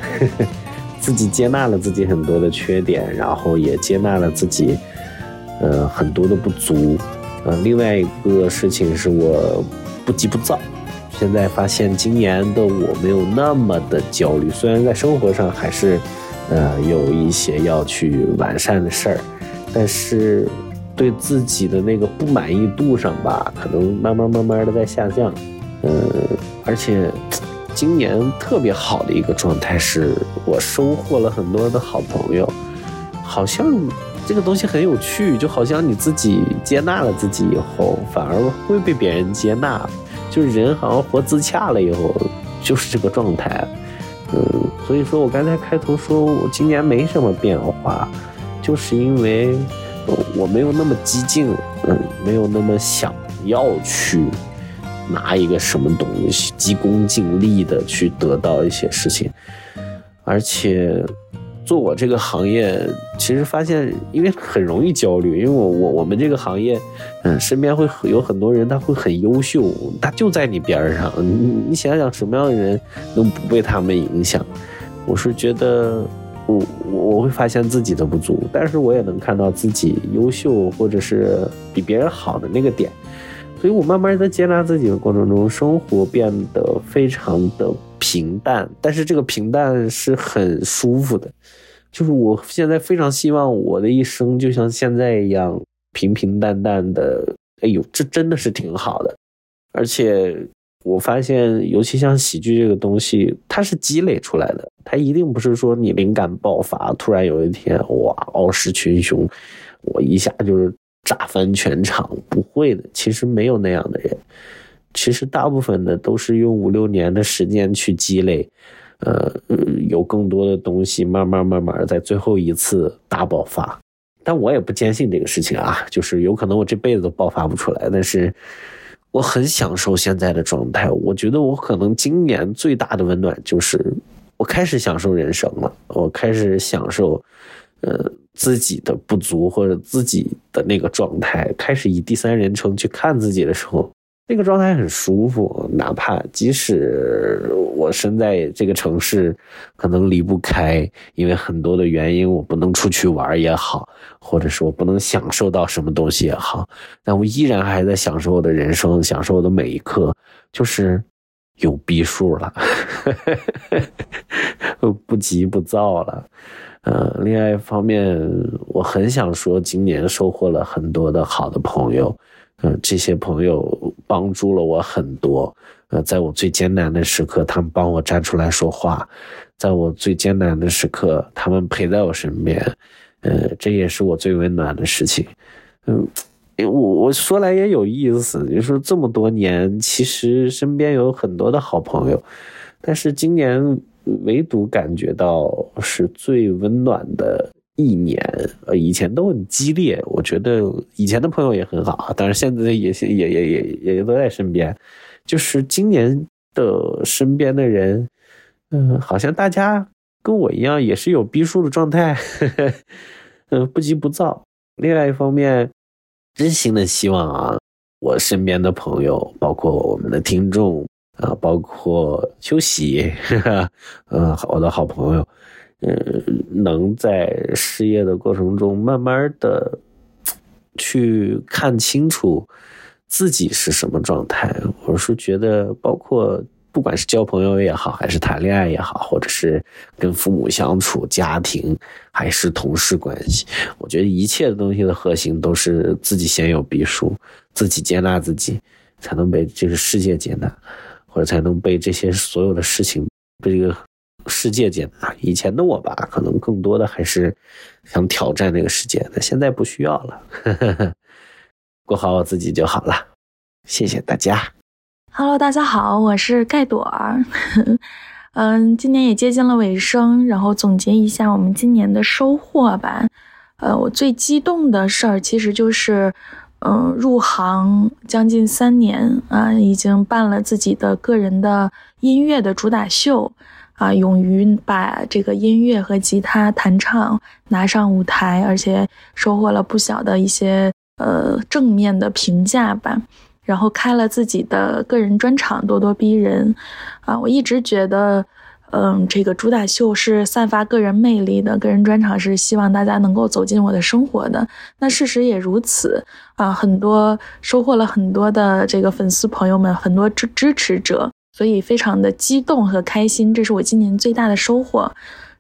自己接纳了自己很多的缺点，然后也接纳了自己，呃，很多的不足。呃，另外一个事情是我不急不躁。现在发现今年的我没有那么的焦虑，虽然在生活上还是，呃，有一些要去完善的事儿，但是对自己的那个不满意度上吧，可能慢慢慢慢的在下降。嗯，而且今年特别好的一个状态是我收获了很多的好朋友，好像这个东西很有趣，就好像你自己接纳了自己以后，反而会被别人接纳。就是人好像活自洽了以后，就是这个状态，嗯，所以说我刚才开头说我今年没什么变化，就是因为我没有那么激进，嗯，没有那么想要去拿一个什么东西，急功近利的去得到一些事情，而且。做我这个行业，其实发现，因为很容易焦虑，因为我我我们这个行业，嗯，身边会有很多人，他会很优秀，他就在你边上，你你想想什么样的人能不被他们影响？我是觉得，我我我会发现自己的不足，但是我也能看到自己优秀或者是比别人好的那个点，所以我慢慢在接纳自己的过程中，生活变得非常的。平淡，但是这个平淡是很舒服的，就是我现在非常希望我的一生就像现在一样平平淡淡的。哎呦，这真的是挺好的。而且我发现，尤其像喜剧这个东西，它是积累出来的，它一定不是说你灵感爆发，突然有一天哇傲视群雄，我一下就是炸翻全场，不会的，其实没有那样的人。其实大部分的都是用五六年的时间去积累，呃，有更多的东西慢慢慢慢在最后一次大爆发。但我也不坚信这个事情啊，就是有可能我这辈子都爆发不出来。但是我很享受现在的状态，我觉得我可能今年最大的温暖就是我开始享受人生了，我开始享受，呃，自己的不足或者自己的那个状态，开始以第三人称去看自己的时候。那个状态很舒服，哪怕即使我身在这个城市，可能离不开，因为很多的原因，我不能出去玩也好，或者是我不能享受到什么东西也好，但我依然还在享受我的人生，享受我的每一刻，就是有逼数了，不急不躁了。呃，另外一方面，我很想说，今年收获了很多的好的朋友。嗯，这些朋友帮助了我很多。呃，在我最艰难的时刻，他们帮我站出来说话；在我最艰难的时刻，他们陪在我身边。呃，这也是我最温暖的事情。嗯，我我说来也有意思，你说这么多年，其实身边有很多的好朋友，但是今年唯独感觉到是最温暖的。一年，呃，以前都很激烈，我觉得以前的朋友也很好，当然现在也也也也也都在身边。就是今年的身边的人，嗯，好像大家跟我一样，也是有逼数的状态，嗯 不急不躁。另外一方面，真心的希望啊，我身边的朋友，包括我们的听众啊，包括休息，嗯，我的好朋友。呃，能在失业的过程中慢慢的去看清楚自己是什么状态。我是觉得，包括不管是交朋友也好，还是谈恋爱也好，或者是跟父母相处、家庭，还是同事关系，我觉得一切的东西的核心都是自己先有逼数，自己接纳自己，才能被这个世界接纳，或者才能被这些所有的事情被这个。世界间啊，以前的我吧，可能更多的还是想挑战这个世界，那现在不需要了，过好我自己就好了。谢谢大家。Hello，大家好，我是盖朵儿。嗯，今年也接近了尾声，然后总结一下我们今年的收获吧。呃，我最激动的事儿其实就是，嗯，入行将近三年啊，已经办了自己的个人的音乐的主打秀。啊，勇于把这个音乐和吉他弹唱拿上舞台，而且收获了不小的一些呃正面的评价吧。然后开了自己的个人专场，咄咄逼人。啊，我一直觉得，嗯，这个主打秀是散发个人魅力的，个人专场是希望大家能够走进我的生活的。那事实也如此啊，很多收获了很多的这个粉丝朋友们，很多支支持者，所以非常的激动和开心，这是我今年最大的收获。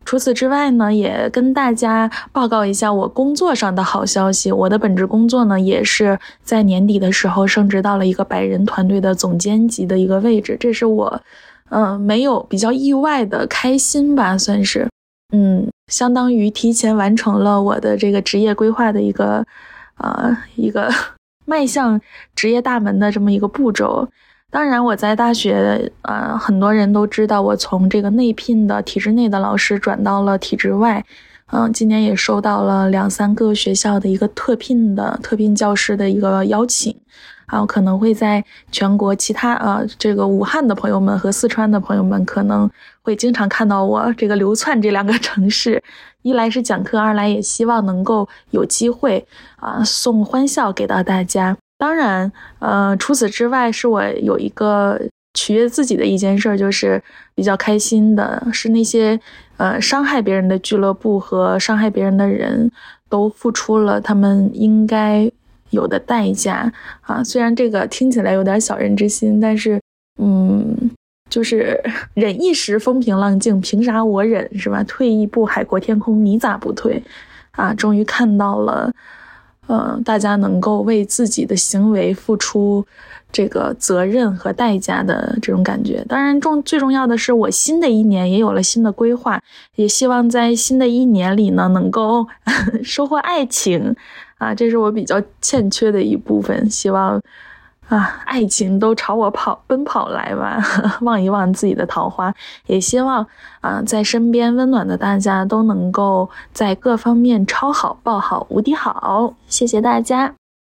除此之外呢，也跟大家报告一下我工作上的好消息。我的本职工作呢，也是在年底的时候升职到了一个百人团队的总监级的一个位置，这是我。嗯，没有比较意外的开心吧，算是，嗯，相当于提前完成了我的这个职业规划的一个，呃，一个 迈向职业大门的这么一个步骤。当然，我在大学，呃，很多人都知道我从这个内聘的体制内的老师转到了体制外，嗯，今年也收到了两三个学校的一个特聘的特聘教师的一个邀请。还有可能会在全国其他呃，这个武汉的朋友们和四川的朋友们可能会经常看到我这个流窜这两个城市，一来是讲课，二来也希望能够有机会啊送欢笑给到大家。当然，呃，除此之外，是我有一个取悦自己的一件事，就是比较开心的是那些呃伤害别人的俱乐部和伤害别人的人都付出了他们应该。有的代价啊，虽然这个听起来有点小人之心，但是，嗯，就是 忍一时风平浪静，凭啥我忍是吧？退一步海阔天空，你咋不退？啊，终于看到了，呃，大家能够为自己的行为付出这个责任和代价的这种感觉。当然，重最重要的是，我新的一年也有了新的规划，也希望在新的一年里呢，能够 收获爱情。啊，这是我比较欠缺的一部分，希望啊，爱情都朝我跑奔跑来吧，望一望自己的桃花，也希望啊，在身边温暖的大家都能够在各方面超好、爆好、无敌好，谢谢大家。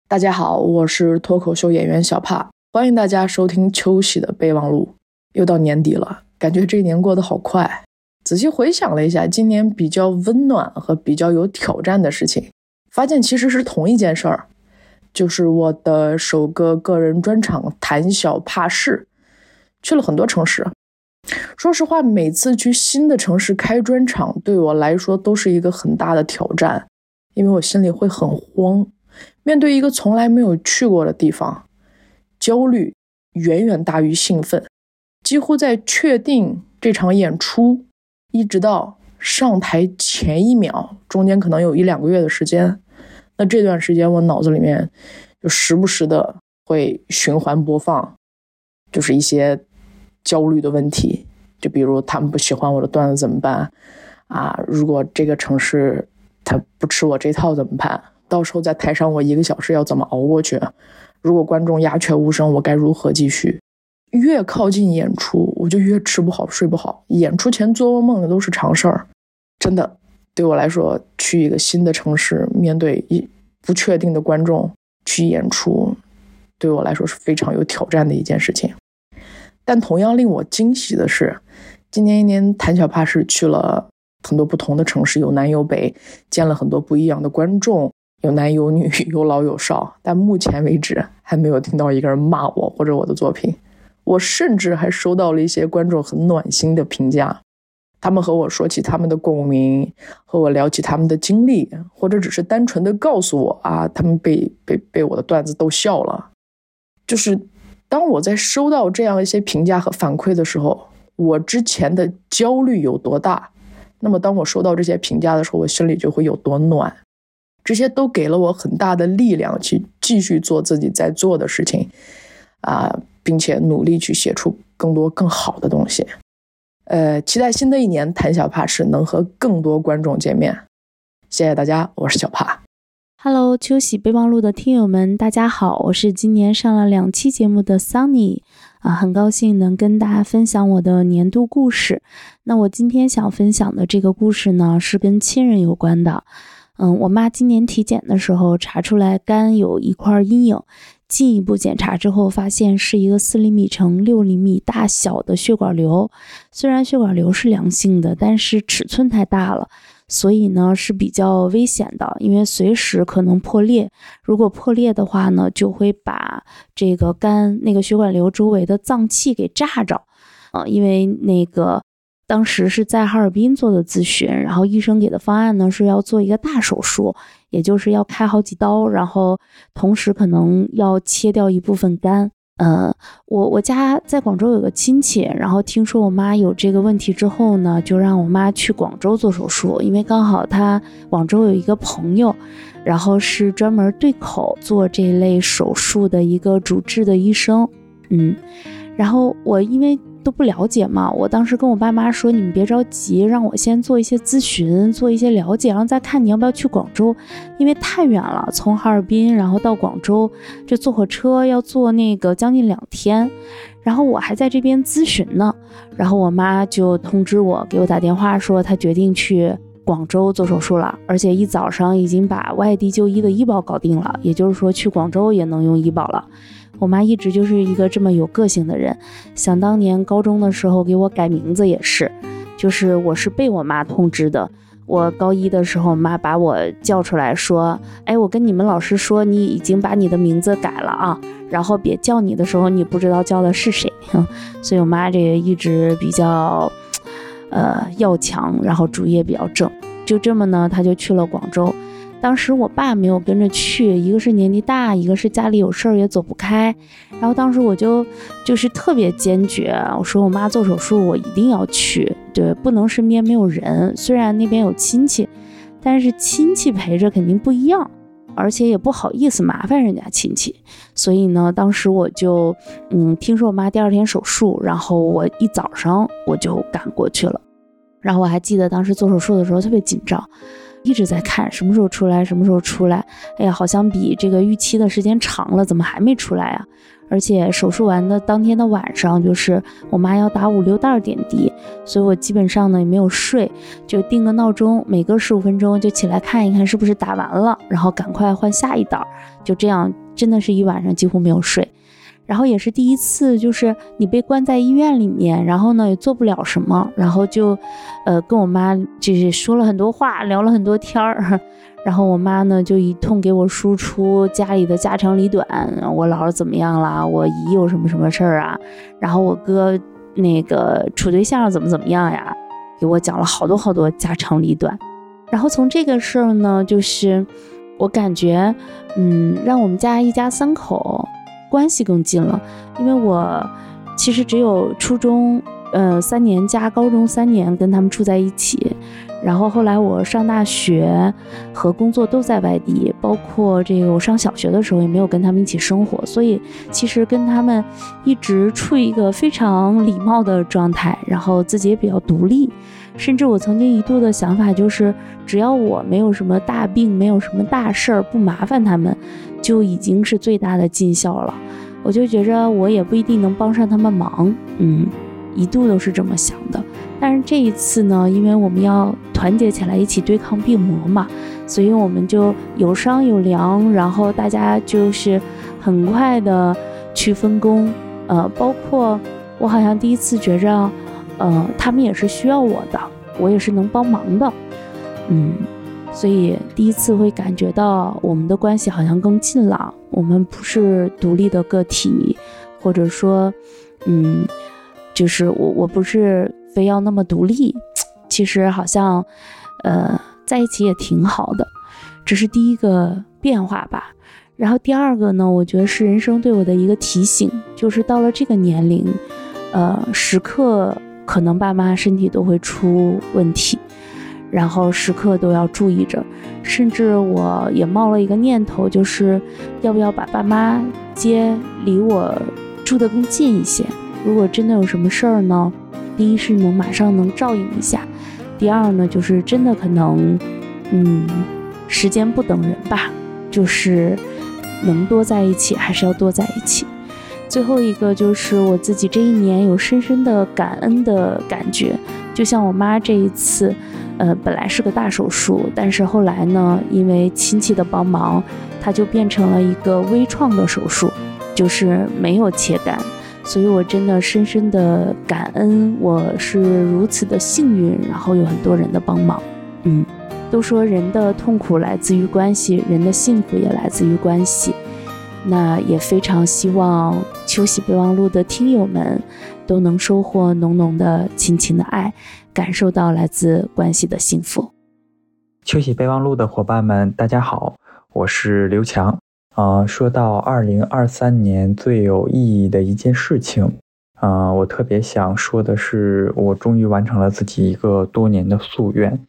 大家好，我是脱口秀演员小帕，欢迎大家收听秋喜的备忘录。又到年底了，感觉这一年过得好快。仔细回想了一下，今年比较温暖和比较有挑战的事情。发现其实是同一件事儿，就是我的首个个人专场“谈小怕事”，去了很多城市。说实话，每次去新的城市开专场，对我来说都是一个很大的挑战，因为我心里会很慌。面对一个从来没有去过的地方，焦虑远远大于兴奋。几乎在确定这场演出，一直到。上台前一秒，中间可能有一两个月的时间，那这段时间我脑子里面就时不时的会循环播放，就是一些焦虑的问题，就比如他们不喜欢我的段子怎么办？啊，如果这个城市他不吃我这套怎么办？到时候在台上我一个小时要怎么熬过去？如果观众鸦雀无声，我该如何继续？越靠近演出，我就越吃不好睡不好。演出前做噩梦的都是常事儿，真的。对我来说，去一个新的城市，面对一不确定的观众去演出，对我来说是非常有挑战的一件事情。但同样令我惊喜的是，今年一年谭小怕是去了很多不同的城市，有南有北，见了很多不一样的观众，有男有女，有老有少。但目前为止，还没有听到一个人骂我或者我的作品。我甚至还收到了一些观众很暖心的评价，他们和我说起他们的共鸣，和我聊起他们的经历，或者只是单纯的告诉我啊，他们被被被我的段子逗笑了。就是当我在收到这样一些评价和反馈的时候，我之前的焦虑有多大，那么当我收到这些评价的时候，我心里就会有多暖。这些都给了我很大的力量，去继续做自己在做的事情，啊。并且努力去写出更多更好的东西，呃，期待新的一年谈小帕是能和更多观众见面。谢谢大家，我是小帕。Hello，秋喜备忘录的听友们，大家好，我是今年上了两期节目的 Sunny 啊，很高兴能跟大家分享我的年度故事。那我今天想分享的这个故事呢，是跟亲人有关的。嗯，我妈今年体检的时候查出来肝有一块阴影。进一步检查之后，发现是一个四厘米乘六厘米大小的血管瘤。虽然血管瘤是良性的，但是尺寸太大了，所以呢是比较危险的，因为随时可能破裂。如果破裂的话呢，就会把这个肝那个血管瘤周围的脏器给炸着。啊，因为那个当时是在哈尔滨做的咨询，然后医生给的方案呢是要做一个大手术，也就是要开好几刀，然后同时可能要切掉一部分肝。呃，我我家在广州有个亲戚，然后听说我妈有这个问题之后呢，就让我妈去广州做手术，因为刚好他广州有一个朋友，然后是专门对口做这类手术的一个主治的医生。嗯，然后我因为。都不了解嘛，我当时跟我爸妈说，你们别着急，让我先做一些咨询，做一些了解，然后再看你要不要去广州，因为太远了，从哈尔滨然后到广州，这坐火车要坐那个将近两天，然后我还在这边咨询呢，然后我妈就通知我，给我打电话说她决定去广州做手术了，而且一早上已经把外地就医的医保搞定了，也就是说去广州也能用医保了。我妈一直就是一个这么有个性的人。想当年高中的时候给我改名字也是，就是我是被我妈通知的。我高一的时候，妈把我叫出来说：“哎，我跟你们老师说，你已经把你的名字改了啊，然后别叫你的时候，你不知道叫的是谁。”所以，我妈这个一直比较，呃，要强，然后主业比较正。就这么呢，她就去了广州。当时我爸没有跟着去，一个是年纪大，一个是家里有事儿也走不开。然后当时我就就是特别坚决，我说我妈做手术，我一定要去，对，不能身边没有人。虽然那边有亲戚，但是亲戚陪着肯定不一样，而且也不好意思麻烦人家亲戚。所以呢，当时我就嗯，听说我妈第二天手术，然后我一早上我就赶过去了。然后我还记得当时做手术的时候特别紧张。一直在看什么时候出来，什么时候出来。哎呀，好像比这个预期的时间长了，怎么还没出来啊？而且手术完的当天的晚上，就是我妈要打五六袋点滴，所以我基本上呢也没有睡，就定个闹钟，每隔十五分钟就起来看一看是不是打完了，然后赶快换下一袋。就这样，真的是一晚上几乎没有睡。然后也是第一次，就是你被关在医院里面，然后呢也做不了什么，然后就，呃，跟我妈就是说了很多话，聊了很多天儿，然后我妈呢就一通给我输出家里的家长里短，我姥姥怎么样啦，我姨有什么什么事儿啊，然后我哥那个处对象怎么怎么样呀，给我讲了好多好多家长里短，然后从这个事儿呢，就是我感觉，嗯，让我们家一家三口。关系更近了，因为我其实只有初中，呃，三年加高中三年跟他们住在一起，然后后来我上大学和工作都在外地，包括这个我上小学的时候也没有跟他们一起生活，所以其实跟他们一直处于一个非常礼貌的状态，然后自己也比较独立，甚至我曾经一度的想法就是，只要我没有什么大病，没有什么大事儿，不麻烦他们。就已经是最大的尽孝了，我就觉着我也不一定能帮上他们忙，嗯，一度都是这么想的。但是这一次呢，因为我们要团结起来一起对抗病魔嘛，所以我们就有商有量，然后大家就是很快的去分工，呃，包括我好像第一次觉着，呃，他们也是需要我的，我也是能帮忙的，嗯。所以第一次会感觉到我们的关系好像更近了。我们不是独立的个体，或者说，嗯，就是我我不是非要那么独立。其实好像，呃，在一起也挺好的。这是第一个变化吧。然后第二个呢，我觉得是人生对我的一个提醒，就是到了这个年龄，呃，时刻可能爸妈身体都会出问题。然后时刻都要注意着，甚至我也冒了一个念头，就是要不要把爸妈接离我住得更近一些。如果真的有什么事儿呢，第一是能马上能照应一下，第二呢就是真的可能，嗯，时间不等人吧，就是能多在一起还是要多在一起。最后一个就是我自己这一年有深深的感恩的感觉，就像我妈这一次。呃，本来是个大手术，但是后来呢，因为亲戚的帮忙，它就变成了一个微创的手术，就是没有切肝。所以我真的深深的感恩，我是如此的幸运，然后有很多人的帮忙。嗯，都说人的痛苦来自于关系，人的幸福也来自于关系。那也非常希望秋喜备忘录的听友们都能收获浓浓的亲情的爱，感受到来自关系的幸福。秋喜备忘录的伙伴们，大家好，我是刘强。啊，说到二零二三年最有意义的一件事情，啊，我特别想说的是，我终于完成了自己一个多年的夙愿，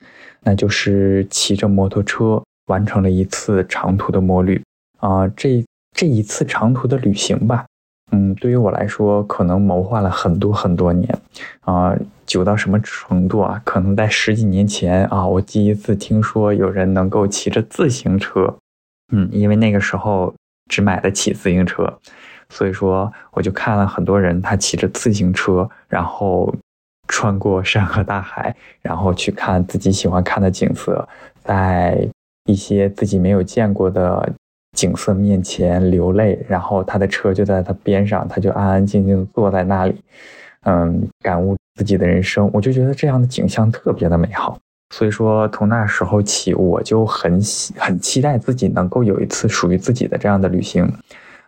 那就是骑着摩托车完成了一次长途的摩旅。啊，这这一次长途的旅行吧，嗯，对于我来说，可能谋划了很多很多年，啊，久到什么程度啊？可能在十几年前啊，我第一次听说有人能够骑着自行车，嗯，因为那个时候只买得起自行车，所以说我就看了很多人他骑着自行车，然后穿过山河大海，然后去看自己喜欢看的景色，在一些自己没有见过的。景色面前流泪，然后他的车就在他边上，他就安安静静坐在那里，嗯，感悟自己的人生。我就觉得这样的景象特别的美好，所以说从那时候起，我就很喜很期待自己能够有一次属于自己的这样的旅行。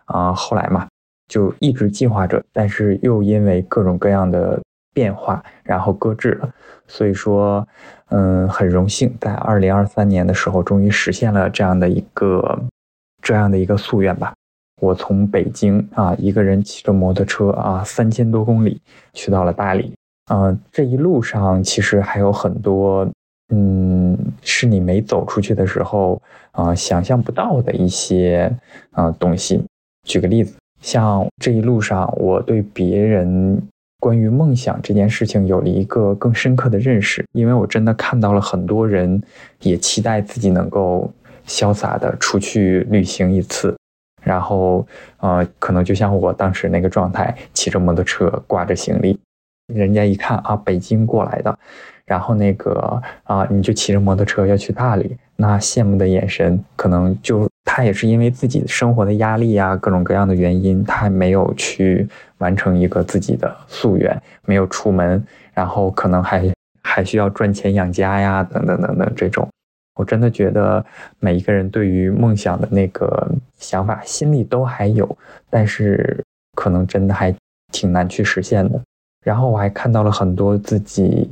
啊，后来嘛，就一直计划着，但是又因为各种各样的变化，然后搁置了。所以说，嗯，很荣幸在二零二三年的时候，终于实现了这样的一个。这样的一个夙愿吧，我从北京啊一个人骑着摩托车啊三千多公里去到了大理，嗯，这一路上其实还有很多，嗯，是你没走出去的时候啊想象不到的一些啊东西。举个例子，像这一路上我对别人关于梦想这件事情有了一个更深刻的认识，因为我真的看到了很多人也期待自己能够。潇洒的出去旅行一次，然后，呃，可能就像我当时那个状态，骑着摩托车，挂着行李，人家一看啊，北京过来的，然后那个啊，你就骑着摩托车要去大理，那羡慕的眼神，可能就他也是因为自己生活的压力啊，各种各样的原因，他没有去完成一个自己的夙愿，没有出门，然后可能还还需要赚钱养家呀，等等等等这种。我真的觉得每一个人对于梦想的那个想法，心里都还有，但是可能真的还挺难去实现的。然后我还看到了很多自己，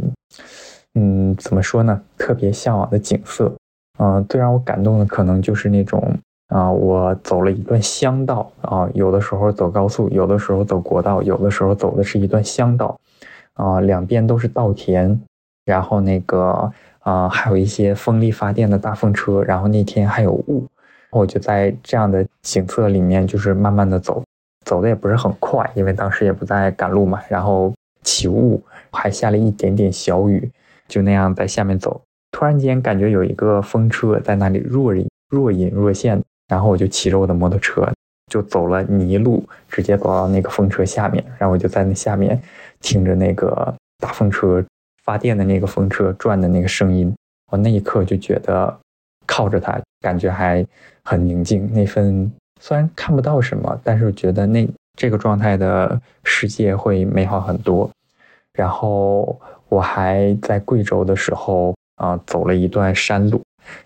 嗯，怎么说呢？特别向往的景色。嗯，最让我感动的可能就是那种啊，我走了一段乡道啊，有的时候走高速，有的时候走国道，有的时候走的是一段乡道，啊，两边都是稻田，然后那个。啊，还有一些风力发电的大风车，然后那天还有雾，我就在这样的景色里面，就是慢慢的走，走的也不是很快，因为当时也不在赶路嘛。然后起雾，还下了一点点小雨，就那样在下面走。突然间感觉有一个风车在那里若隐若隐若现，然后我就骑着我的摩托车，就走了泥路，直接走到那个风车下面，然后我就在那下面听着那个大风车。发电的那个风车转的那个声音，我那一刻就觉得靠着它，感觉还很宁静。那份虽然看不到什么，但是觉得那这个状态的世界会美好很多。然后我还在贵州的时候啊，走了一段山路，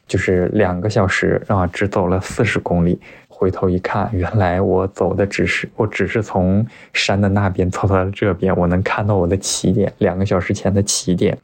就是两个小时啊，只走了四十公里。回头一看，原来我走的只是，我只是从山的那边走到了这边，我能看到我的起点，两个小时前的起点。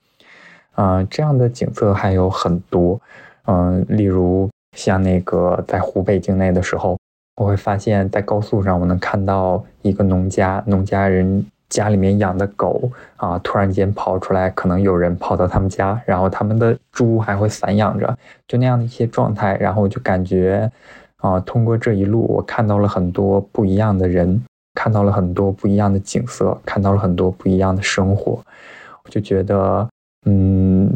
嗯，这样的景色还有很多。嗯，例如像那个在湖北境内的时候，我会发现，在高速上我能看到一个农家，农家人家里面养的狗啊，突然间跑出来，可能有人跑到他们家，然后他们的猪还会散养着，就那样的一些状态，然后我就感觉。啊，通过这一路，我看到了很多不一样的人，看到了很多不一样的景色，看到了很多不一样的生活。我就觉得，嗯，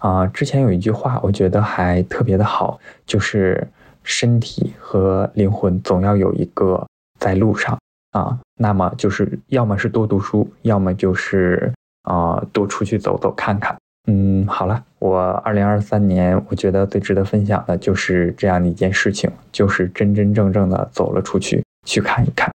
啊，之前有一句话，我觉得还特别的好，就是身体和灵魂总要有一个在路上啊。那么就是要么是多读书，要么就是啊多出去走走看看。嗯，好了，我二零二三年，我觉得最值得分享的就是这样的一件事情，就是真真正正的走了出去，去看一看。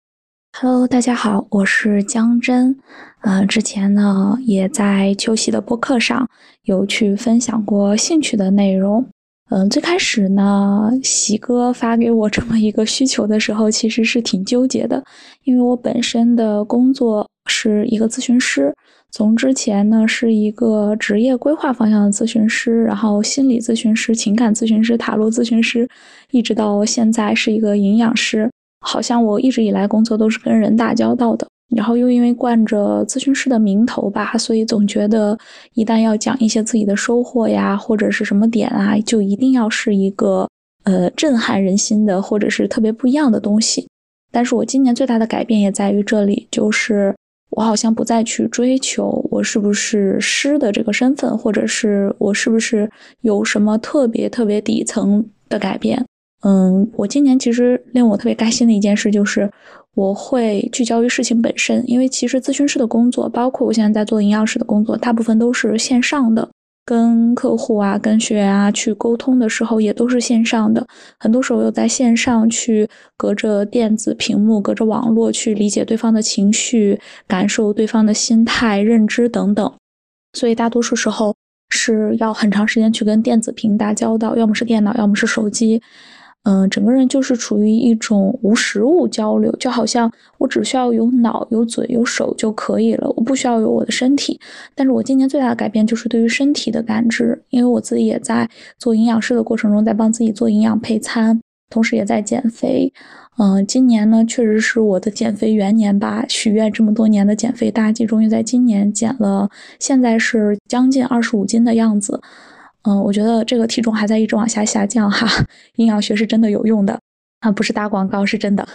Hello，大家好，我是江真，呃，之前呢也在秋喜的播客上有去分享过兴趣的内容，嗯，最开始呢，喜哥发给我这么一个需求的时候，其实是挺纠结的，因为我本身的工作是一个咨询师，从之前呢是一个职业规划方向的咨询师，然后心理咨询师、情感咨询师、塔罗咨询师，一直到现在是一个营养师，好像我一直以来工作都是跟人打交道的。然后又因为惯着咨询师的名头吧，所以总觉得一旦要讲一些自己的收获呀，或者是什么点啊，就一定要是一个呃震撼人心的，或者是特别不一样的东西。但是我今年最大的改变也在于这里，就是我好像不再去追求我是不是诗的这个身份，或者是我是不是有什么特别特别底层的改变。嗯，我今年其实令我特别开心的一件事就是。我会聚焦于事情本身，因为其实咨询师的工作，包括我现在在做营养师的工作，大部分都是线上的，跟客户啊、跟学员啊去沟通的时候，也都是线上的。很多时候又在线上去隔着电子屏幕、隔着网络去理解对方的情绪、感受对方的心态、认知等等。所以大多数时候是要很长时间去跟电子屏打交道，要么是电脑，要么是手机。嗯，整个人就是处于一种无实物交流，就好像我只需要有脑、有嘴、有手就可以了，我不需要有我的身体。但是我今年最大的改变就是对于身体的感知，因为我自己也在做营养师的过程中，在帮自己做营养配餐，同时也在减肥。嗯，今年呢，确实是我的减肥元年吧，许愿这么多年的减肥大计，终于在今年减了，现在是将近二十五斤的样子。嗯，我觉得这个体重还在一直往下下降哈，营养学是真的有用的啊，不是打广告，是真的，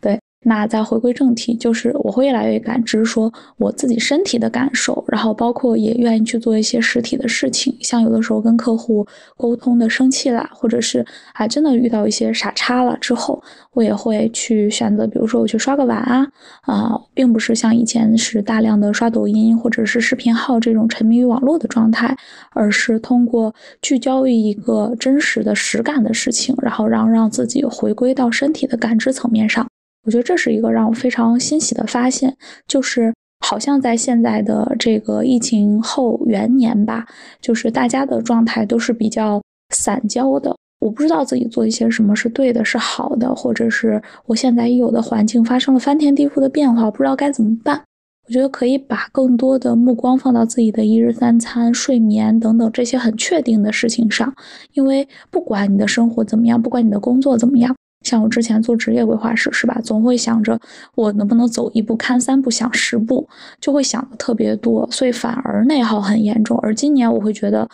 对。那再回归正题，就是我会越来越感知说我自己身体的感受，然后包括也愿意去做一些实体的事情，像有的时候跟客户沟通的生气了，或者是啊真的遇到一些傻叉了之后，我也会去选择，比如说我去刷个碗啊，啊，并不是像以前是大量的刷抖音或者是视频号这种沉迷于网络的状态，而是通过聚焦于一个真实的实感的事情，然后让让自己回归到身体的感知层面上。我觉得这是一个让我非常欣喜的发现，就是好像在现在的这个疫情后元年吧，就是大家的状态都是比较散焦的。我不知道自己做一些什么是对的，是好的，或者是我现在已有的环境发生了翻天地覆的变化，我不知道该怎么办。我觉得可以把更多的目光放到自己的一日三餐、睡眠等等这些很确定的事情上，因为不管你的生活怎么样，不管你的工作怎么样。像我之前做职业规划师是吧，总会想着我能不能走一步看三步想十步，就会想的特别多，所以反而内耗很严重。而今年我会觉得，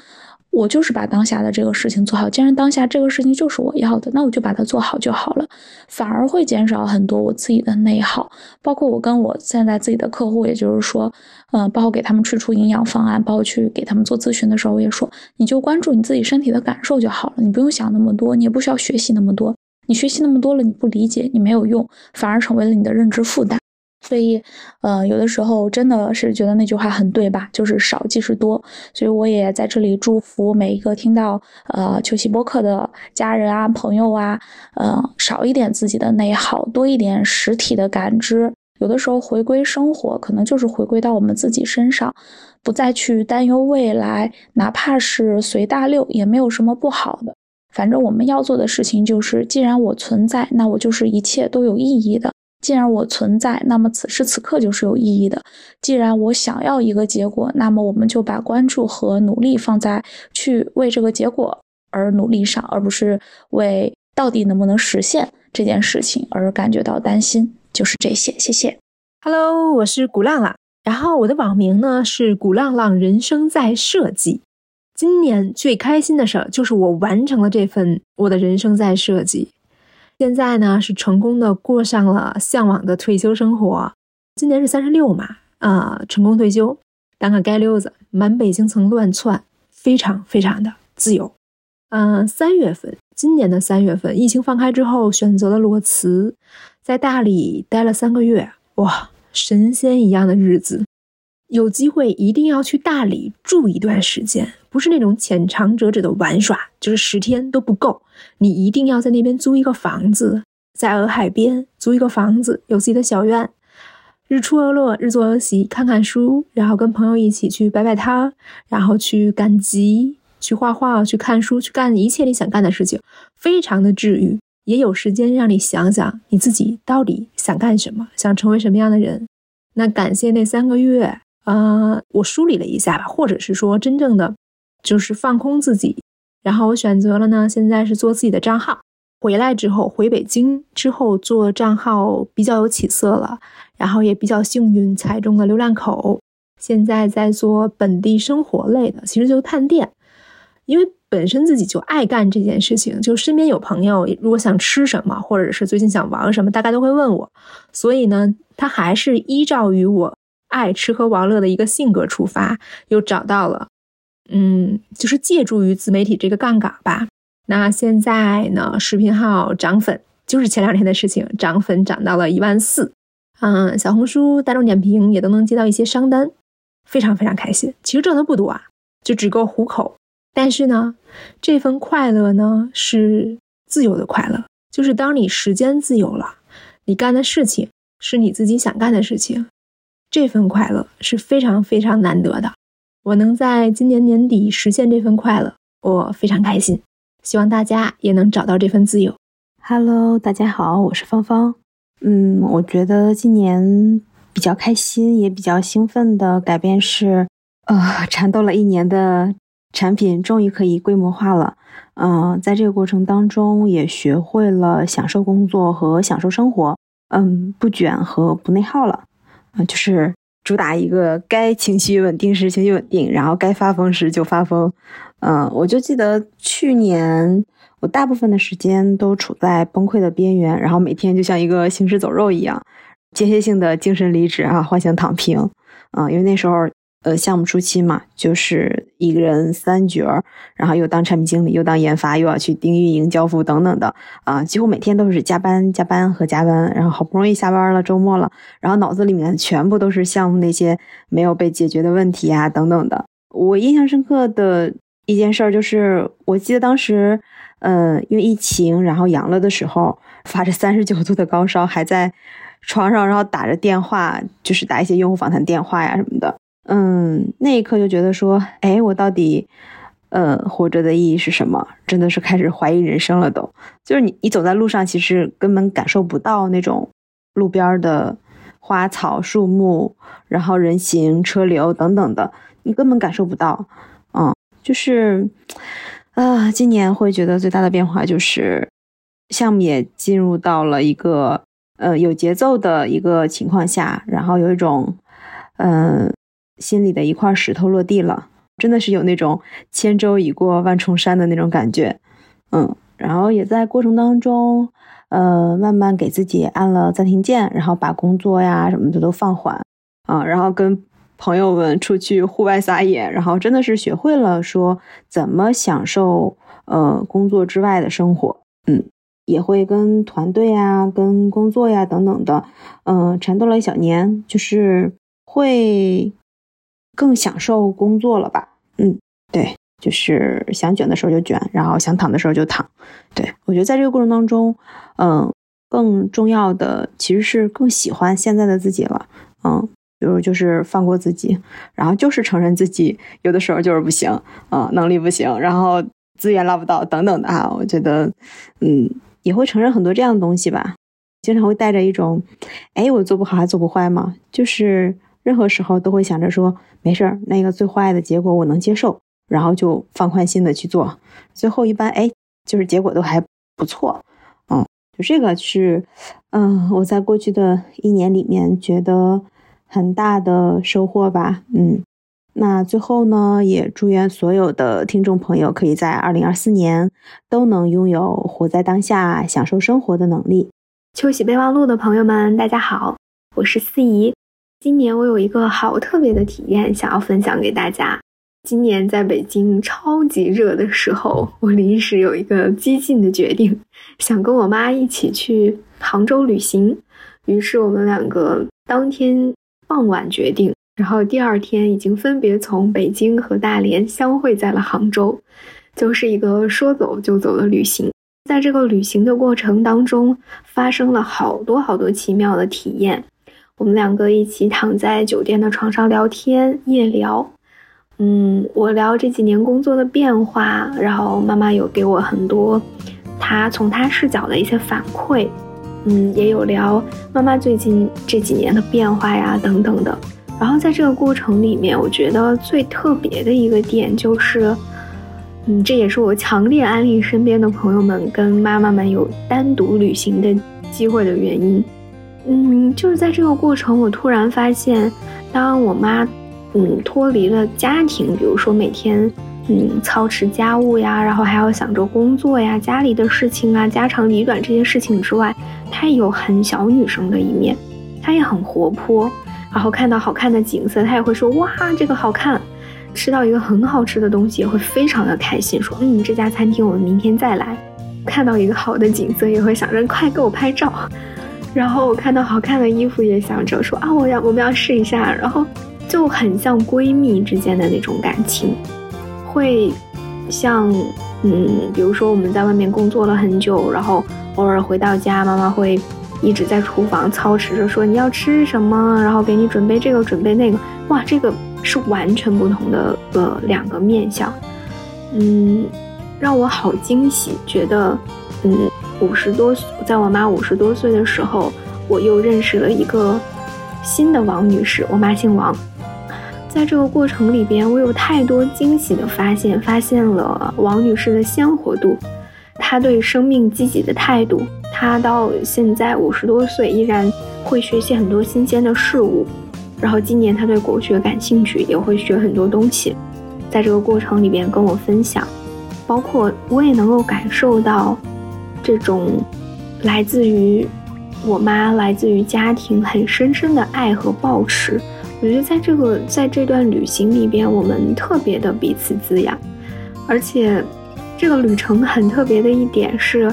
我就是把当下的这个事情做好。既然当下这个事情就是我要的，那我就把它做好就好了，反而会减少很多我自己的内耗。包括我跟我现在自己的客户，也就是说，嗯，包括给他们推出营养方案，包括去给他们做咨询的时候，我也说，你就关注你自己身体的感受就好了，你不用想那么多，你也不需要学习那么多。你学习那么多了，你不理解，你没有用，反而成为了你的认知负担。所以，呃，有的时候真的是觉得那句话很对吧？就是少即是多。所以我也在这里祝福每一个听到呃秋喜播客的家人啊、朋友啊，呃，少一点自己的内耗，多一点实体的感知。有的时候回归生活，可能就是回归到我们自己身上，不再去担忧未来，哪怕是随大流，也没有什么不好的。反正我们要做的事情就是，既然我存在，那我就是一切都有意义的；既然我存在，那么此时此刻就是有意义的；既然我想要一个结果，那么我们就把关注和努力放在去为这个结果而努力上，而不是为到底能不能实现这件事情而感觉到担心。就是这些，谢谢。Hello，我是鼓浪浪，然后我的网名呢是鼓浪浪人生在设计。今年最开心的事儿就是我完成了这份我的人生在设计，现在呢是成功的过上了向往的退休生活。今年是三十六嘛，啊，成功退休，当个街溜子，满北京城乱窜，非常非常的自由。嗯，三月份，今年的三月份，疫情放开之后，选择了裸辞，在大理待了三个月，哇，神仙一样的日子。有机会一定要去大理住一段时间，不是那种浅尝辄止的玩耍，就是十天都不够。你一定要在那边租一个房子，在洱海边租一个房子，有自己的小院，日出而落，日作而息，看看书，然后跟朋友一起去摆摆摊，然后去赶集，去画画、去看书、去干一切你想干的事情，非常的治愈。也有时间让你想想你自己到底想干什么，想成为什么样的人。那感谢那三个月，呃，我梳理了一下吧，或者是说真正的就是放空自己。然后我选择了呢，现在是做自己的账号。回来之后，回北京之后做账号比较有起色了，然后也比较幸运踩中了流量口。现在在做本地生活类的，其实就是探店，因为。本身自己就爱干这件事情，就身边有朋友如果想吃什么，或者是最近想玩什么，大概都会问我。所以呢，他还是依照于我爱吃喝玩乐的一个性格出发，又找到了，嗯，就是借助于自媒体这个杠杆吧。那现在呢，视频号涨粉，就是前两天的事情，涨粉涨到了一万四。嗯，小红书、大众点评也都能接到一些商单，非常非常开心。其实挣的不多啊，就只够糊口。但是呢，这份快乐呢是自由的快乐，就是当你时间自由了，你干的事情是你自己想干的事情，这份快乐是非常非常难得的。我能在今年年底实现这份快乐，我非常开心。希望大家也能找到这份自由。Hello，大家好，我是芳芳。嗯，我觉得今年比较开心，也比较兴奋的改变是，呃，缠斗了一年的。产品终于可以规模化了，嗯，在这个过程当中也学会了享受工作和享受生活，嗯，不卷和不内耗了，啊，就是主打一个该情绪稳定时情绪稳定，然后该发疯时就发疯，嗯，我就记得去年我大部分的时间都处在崩溃的边缘，然后每天就像一个行尸走肉一样，间歇性的精神离职啊，幻想躺平，嗯，因为那时候。呃，项目初期嘛，就是一个人三角儿，然后又当产品经理，又当研发，又要去盯运营、交付等等的啊，几乎每天都是加班、加班和加班。然后好不容易下班了，周末了，然后脑子里面全部都是项目那些没有被解决的问题啊，等等的。我印象深刻的一件事儿就是，我记得当时，呃，因为疫情，然后阳了的时候，发着三十九度的高烧，还在床上，然后打着电话，就是打一些用户访谈电话呀什么的。嗯，那一刻就觉得说，哎，我到底，呃，活着的意义是什么？真的是开始怀疑人生了。都就是你，你走在路上，其实根本感受不到那种路边的花草树木，然后人行车流等等的，你根本感受不到。嗯，就是，啊，今年会觉得最大的变化就是项目也进入到了一个呃有节奏的一个情况下，然后有一种，嗯。心里的一块石头落地了，真的是有那种千舟已过万重山的那种感觉，嗯，然后也在过程当中，呃，慢慢给自己按了暂停键，然后把工作呀什么的都放缓，啊，然后跟朋友们出去户外撒野，然后真的是学会了说怎么享受呃工作之外的生活，嗯，也会跟团队呀、跟工作呀等等的，嗯，缠斗了一小年，就是会。更享受工作了吧？嗯，对，就是想卷的时候就卷，然后想躺的时候就躺。对我觉得在这个过程当中，嗯，更重要的其实是更喜欢现在的自己了。嗯，比如就是放过自己，然后就是承认自己有的时候就是不行，嗯，能力不行，然后资源捞不到等等的啊。我觉得，嗯，也会承认很多这样的东西吧。经常会带着一种，哎，我做不好还做不坏吗？就是。任何时候都会想着说没事儿，那个最坏的结果我能接受，然后就放宽心的去做。最后一般哎，就是结果都还不错，嗯，就这个是，嗯，我在过去的一年里面觉得很大的收获吧，嗯。那最后呢，也祝愿所有的听众朋友可以在二零二四年都能拥有活在当下、享受生活的能力。秋喜备忘录的朋友们，大家好，我是思怡。今年我有一个好特别的体验，想要分享给大家。今年在北京超级热的时候，我临时有一个激进的决定，想跟我妈一起去杭州旅行。于是我们两个当天傍晚决定，然后第二天已经分别从北京和大连相会在了杭州，就是一个说走就走的旅行。在这个旅行的过程当中，发生了好多好多奇妙的体验。我们两个一起躺在酒店的床上聊天，夜聊。嗯，我聊这几年工作的变化，然后妈妈有给我很多她从她视角的一些反馈，嗯，也有聊妈妈最近这几年的变化呀等等的。然后在这个过程里面，我觉得最特别的一个点就是，嗯，这也是我强烈安利身边的朋友们跟妈妈们有单独旅行的机会的原因。嗯，就是在这个过程，我突然发现，当我妈。嗯，脱离了家庭，比如说每天，嗯，操持家务呀，然后还要想着工作呀、家里的事情啊、家长里短这些事情之外，她也有很小女生的一面，她也很活泼，然后看到好看的景色，她也会说哇，这个好看；吃到一个很好吃的东西，也会非常的开心，说嗯，这家餐厅我们明天再来。看到一个好的景色，也会想着快给我拍照。然后我看到好看的衣服，也想着说啊，我要我们要试一下。然后。就很像闺蜜之间的那种感情，会像嗯，比如说我们在外面工作了很久，然后偶尔回到家，妈妈会一直在厨房操持着说你要吃什么，然后给你准备这个准备那个，哇，这个是完全不同的呃两个面相，嗯，让我好惊喜，觉得嗯五十多岁在我妈五十多岁的时候，我又认识了一个新的王女士，我妈姓王。在这个过程里边，我有太多惊喜的发现，发现了王女士的鲜活度，她对生命积极的态度，她到现在五十多岁依然会学习很多新鲜的事物，然后今年她对国学感兴趣，也会学很多东西，在这个过程里边跟我分享，包括我也能够感受到这种来自于我妈、来自于家庭很深深的爱和抱持。我觉得在这个在这段旅行里边，我们特别的彼此滋养，而且这个旅程很特别的一点是，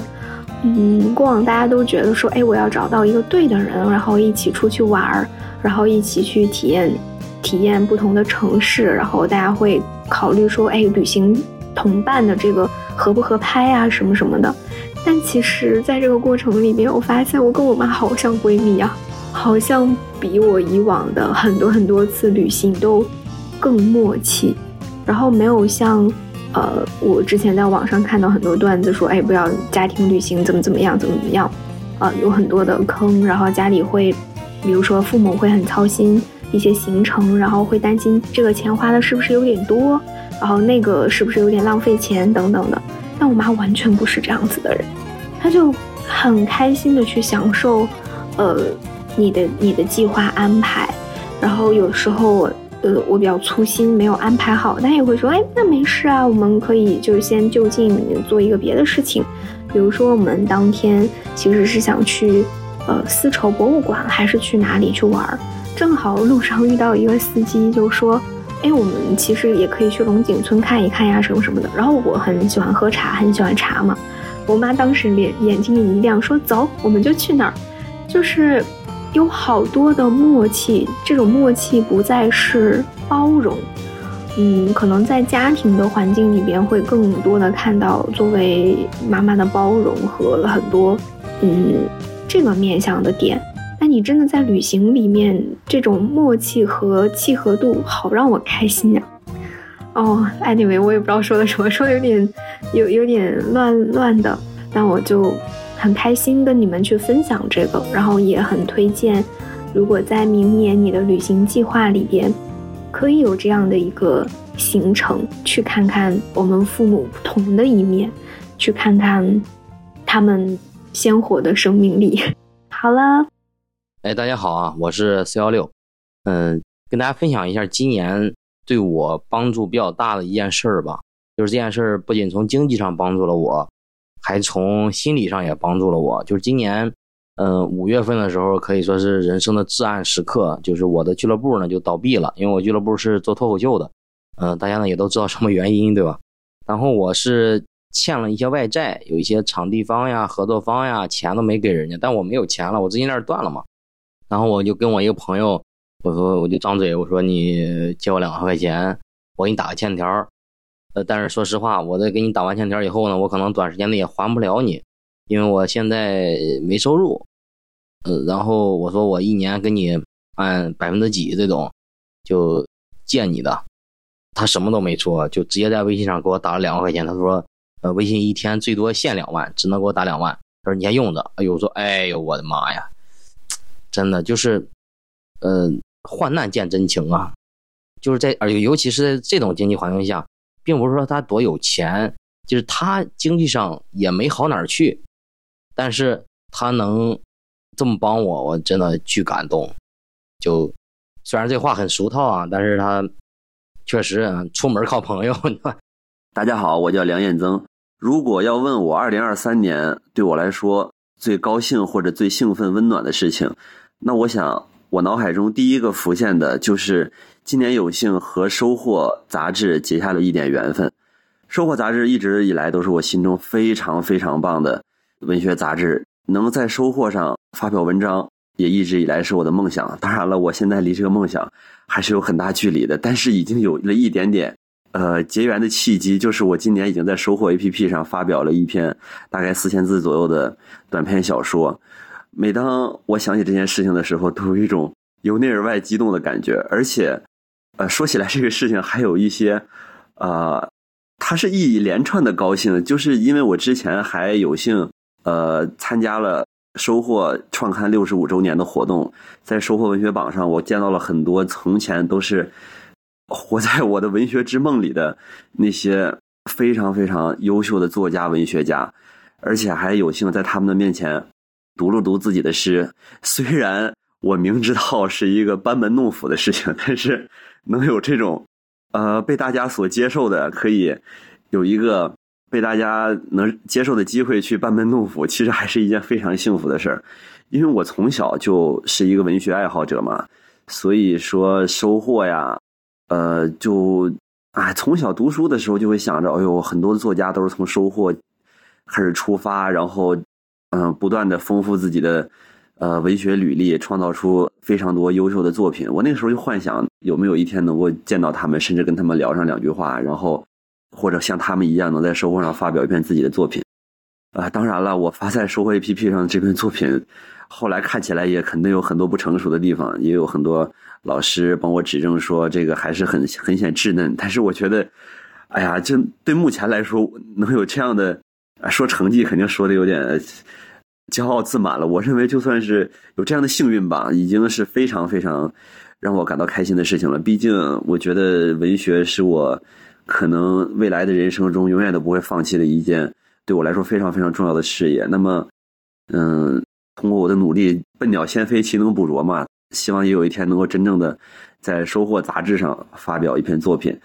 嗯，过往大家都觉得说，哎，我要找到一个对的人，然后一起出去玩儿，然后一起去体验体验不同的城市，然后大家会考虑说，哎，旅行同伴的这个合不合拍啊，什么什么的。但其实，在这个过程里面，我发现我跟我妈好像闺蜜啊。好像比我以往的很多很多次旅行都更默契，然后没有像，呃，我之前在网上看到很多段子说，哎，不要家庭旅行怎么怎么样，怎么怎么样，啊，有很多的坑，然后家里会，比如说父母会很操心一些行程，然后会担心这个钱花的是不是有点多，然后那个是不是有点浪费钱等等的。但我妈完全不是这样子的人，她就很开心的去享受，呃。你的你的计划安排，然后有时候呃我比较粗心没有安排好，她也会说哎那没事啊，我们可以就先就近做一个别的事情，比如说我们当天其实是想去呃丝绸博物馆还是去哪里去玩，正好路上遇到一个司机就说哎我们其实也可以去龙井村看一看呀什么什么的，然后我很喜欢喝茶很喜欢茶嘛，我妈当时脸眼睛一亮说走我们就去那儿，就是。有好多的默契，这种默契不再是包容，嗯，可能在家庭的环境里边会更多的看到作为妈妈的包容和很多，嗯，这个面向的点。那你真的在旅行里面，这种默契和契合度，好让我开心呀！哦，anyway，我也不知道说的什么，说的有点有有点乱乱的，但我就。很开心跟你们去分享这个，然后也很推荐，如果在明年你的旅行计划里边，可以有这样的一个行程，去看看我们父母不同的一面，去看看他们鲜活的生命力。好了，哎，大家好啊，我是四幺六，嗯，跟大家分享一下今年对我帮助比较大的一件事儿吧，就是这件事儿不仅从经济上帮助了我。还从心理上也帮助了我。就是今年，嗯，五月份的时候，可以说是人生的至暗时刻。就是我的俱乐部呢就倒闭了，因为我俱乐部是做脱口秀的，嗯，大家呢也都知道什么原因，对吧？然后我是欠了一些外债，有一些场地方呀、合作方呀，钱都没给人家，但我没有钱了，我资金链断了嘛。然后我就跟我一个朋友，我说我就张嘴我说你借我两万块钱，我给你打个欠条。呃，但是说实话，我在给你打完欠条以后呢，我可能短时间内也还不了你，因为我现在没收入。呃，然后我说我一年给你按百分之几这种，就借你的。他什么都没说，就直接在微信上给我打了两万块钱。他说，呃，微信一天最多限两万，只能给我打两万。他说你先用着。哎呦，我说，哎呦，我的妈呀，真的就是，呃，患难见真情啊。就是在，而尤其是在这种经济环境下，并不是说他多有钱，就是他经济上也没好哪儿去，但是他能这么帮我，我真的巨感动。就虽然这话很俗套啊，但是他确实出门靠朋友。大家好，我叫梁彦增。如果要问我二零二三年对我来说最高兴或者最兴奋、温暖的事情，那我想我脑海中第一个浮现的就是今年有幸和《收获》杂志结下了一点缘分。《收获》杂志一直以来都是我心中非常非常棒的文学杂志，能在《收获》上发表文章。也一直以来是我的梦想。当然了，我现在离这个梦想还是有很大距离的，但是已经有了一点点，呃，结缘的契机。就是我今年已经在收获 APP 上发表了一篇大概四千字左右的短篇小说。每当我想起这件事情的时候，都有一种由内而外激动的感觉。而且，呃，说起来这个事情还有一些，呃，它是一连串的高兴，就是因为我之前还有幸，呃，参加了。收获创刊六十五周年的活动，在收获文学榜上，我见到了很多从前都是活在我的文学之梦里的那些非常非常优秀的作家、文学家，而且还有幸在他们的面前读了读自己的诗。虽然我明知道是一个班门弄斧的事情，但是能有这种呃被大家所接受的，可以有一个。被大家能接受的机会去班门弄斧，其实还是一件非常幸福的事儿。因为我从小就是一个文学爱好者嘛，所以说收获呀，呃，就啊，从小读书的时候就会想着，哎呦，很多作家都是从收获开始出发，然后嗯，不断的丰富自己的呃文学履历，创造出非常多优秀的作品。我那个时候就幻想有没有一天能够见到他们，甚至跟他们聊上两句话，然后。或者像他们一样，能在收获上发表一篇自己的作品，啊，当然了，我发在收获 APP 上的这篇作品，后来看起来也肯定有很多不成熟的地方，也有很多老师帮我指正说这个还是很很显稚嫩。但是我觉得，哎呀，就对目前来说，能有这样的说成绩，肯定说的有点骄傲自满了。我认为，就算是有这样的幸运吧，已经是非常非常让我感到开心的事情了。毕竟，我觉得文学是我。可能未来的人生中永远都不会放弃的一件对我来说非常非常重要的事业。那么，嗯，通过我的努力，笨鸟先飞，其能补拙嘛。希望也有一天能够真正的在《收获》杂志上发表一篇作品。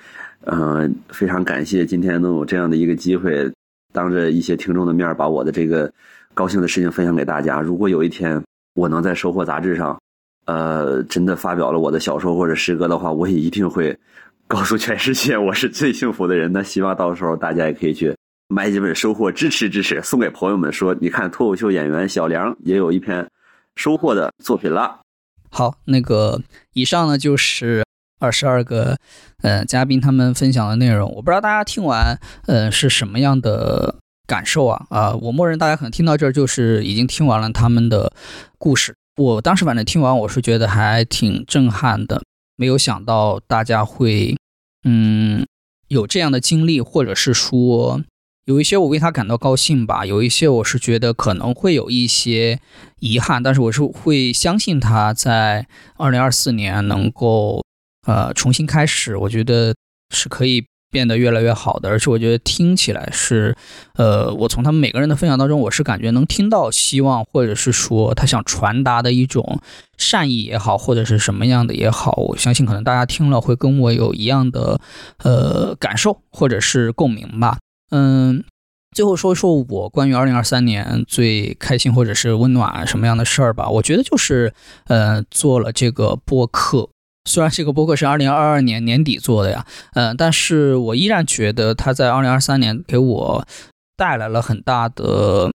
嗯，非常感谢今天能有这样的一个机会，当着一些听众的面把我的这个高兴的事情分享给大家。如果有一天我能在《收获》杂志上，呃，真的发表了我的小说或者诗歌的话，我也一定会。告诉全世界我是最幸福的人，那希望到时候大家也可以去买几本收获支持支持，送给朋友们说，你看脱口秀演员小梁也有一篇收获的作品了。好，那个以上呢就是二十二个呃嘉宾他们分享的内容，我不知道大家听完呃是什么样的感受啊？啊，我默认大家可能听到这儿就是已经听完了他们的故事，我当时反正听完我是觉得还挺震撼的。没有想到大家会，嗯，有这样的经历，或者是说有一些我为他感到高兴吧，有一些我是觉得可能会有一些遗憾，但是我是会相信他在二零二四年能够呃重新开始，我觉得是可以。变得越来越好的，而且我觉得听起来是，呃，我从他们每个人的分享当中，我是感觉能听到希望，或者是说他想传达的一种善意也好，或者是什么样的也好，我相信可能大家听了会跟我有一样的呃感受，或者是共鸣吧。嗯，最后说一说我关于二零二三年最开心或者是温暖什么样的事儿吧。我觉得就是呃做了这个播客。虽然这个播客是二零二二年年底做的呀，嗯，但是我依然觉得他在二零二三年给我带来了很大的，